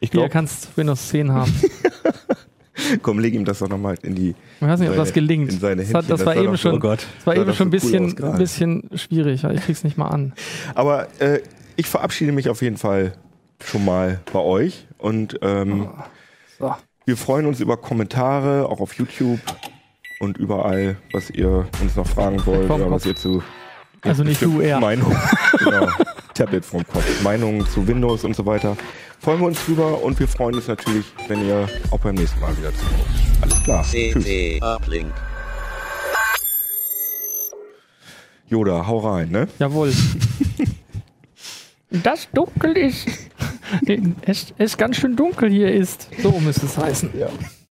ich glaube, kannst Windows 10 haben. komm, leg ihm das doch nochmal in die. Ich weiß nicht, ob das gelingt. in seine das, hat, das das war sah eben schon, Oh Gott. das war eben schon ein so cool bisschen, bisschen schwierig. Ich krieg's nicht mal an. Aber äh, ich verabschiede mich auf jeden Fall schon mal bei euch und ähm, So. Wir freuen uns über Kommentare, auch auf YouTube und überall, was ihr uns noch fragen wollt Vom oder was ihr zu Also nicht du, er. Meinung, genau, Tablet vom Kopf, Meinungen zu Windows und so weiter. Freuen wir uns drüber und wir freuen uns natürlich, wenn ihr auch beim nächsten Mal wieder zuhört. Alles klar. Tschüss. Uplink. Yoda, hau rein, ne? Jawohl. Das dunkel ist. es, es ganz schön dunkel hier ist. So müsste es heißen. Ja.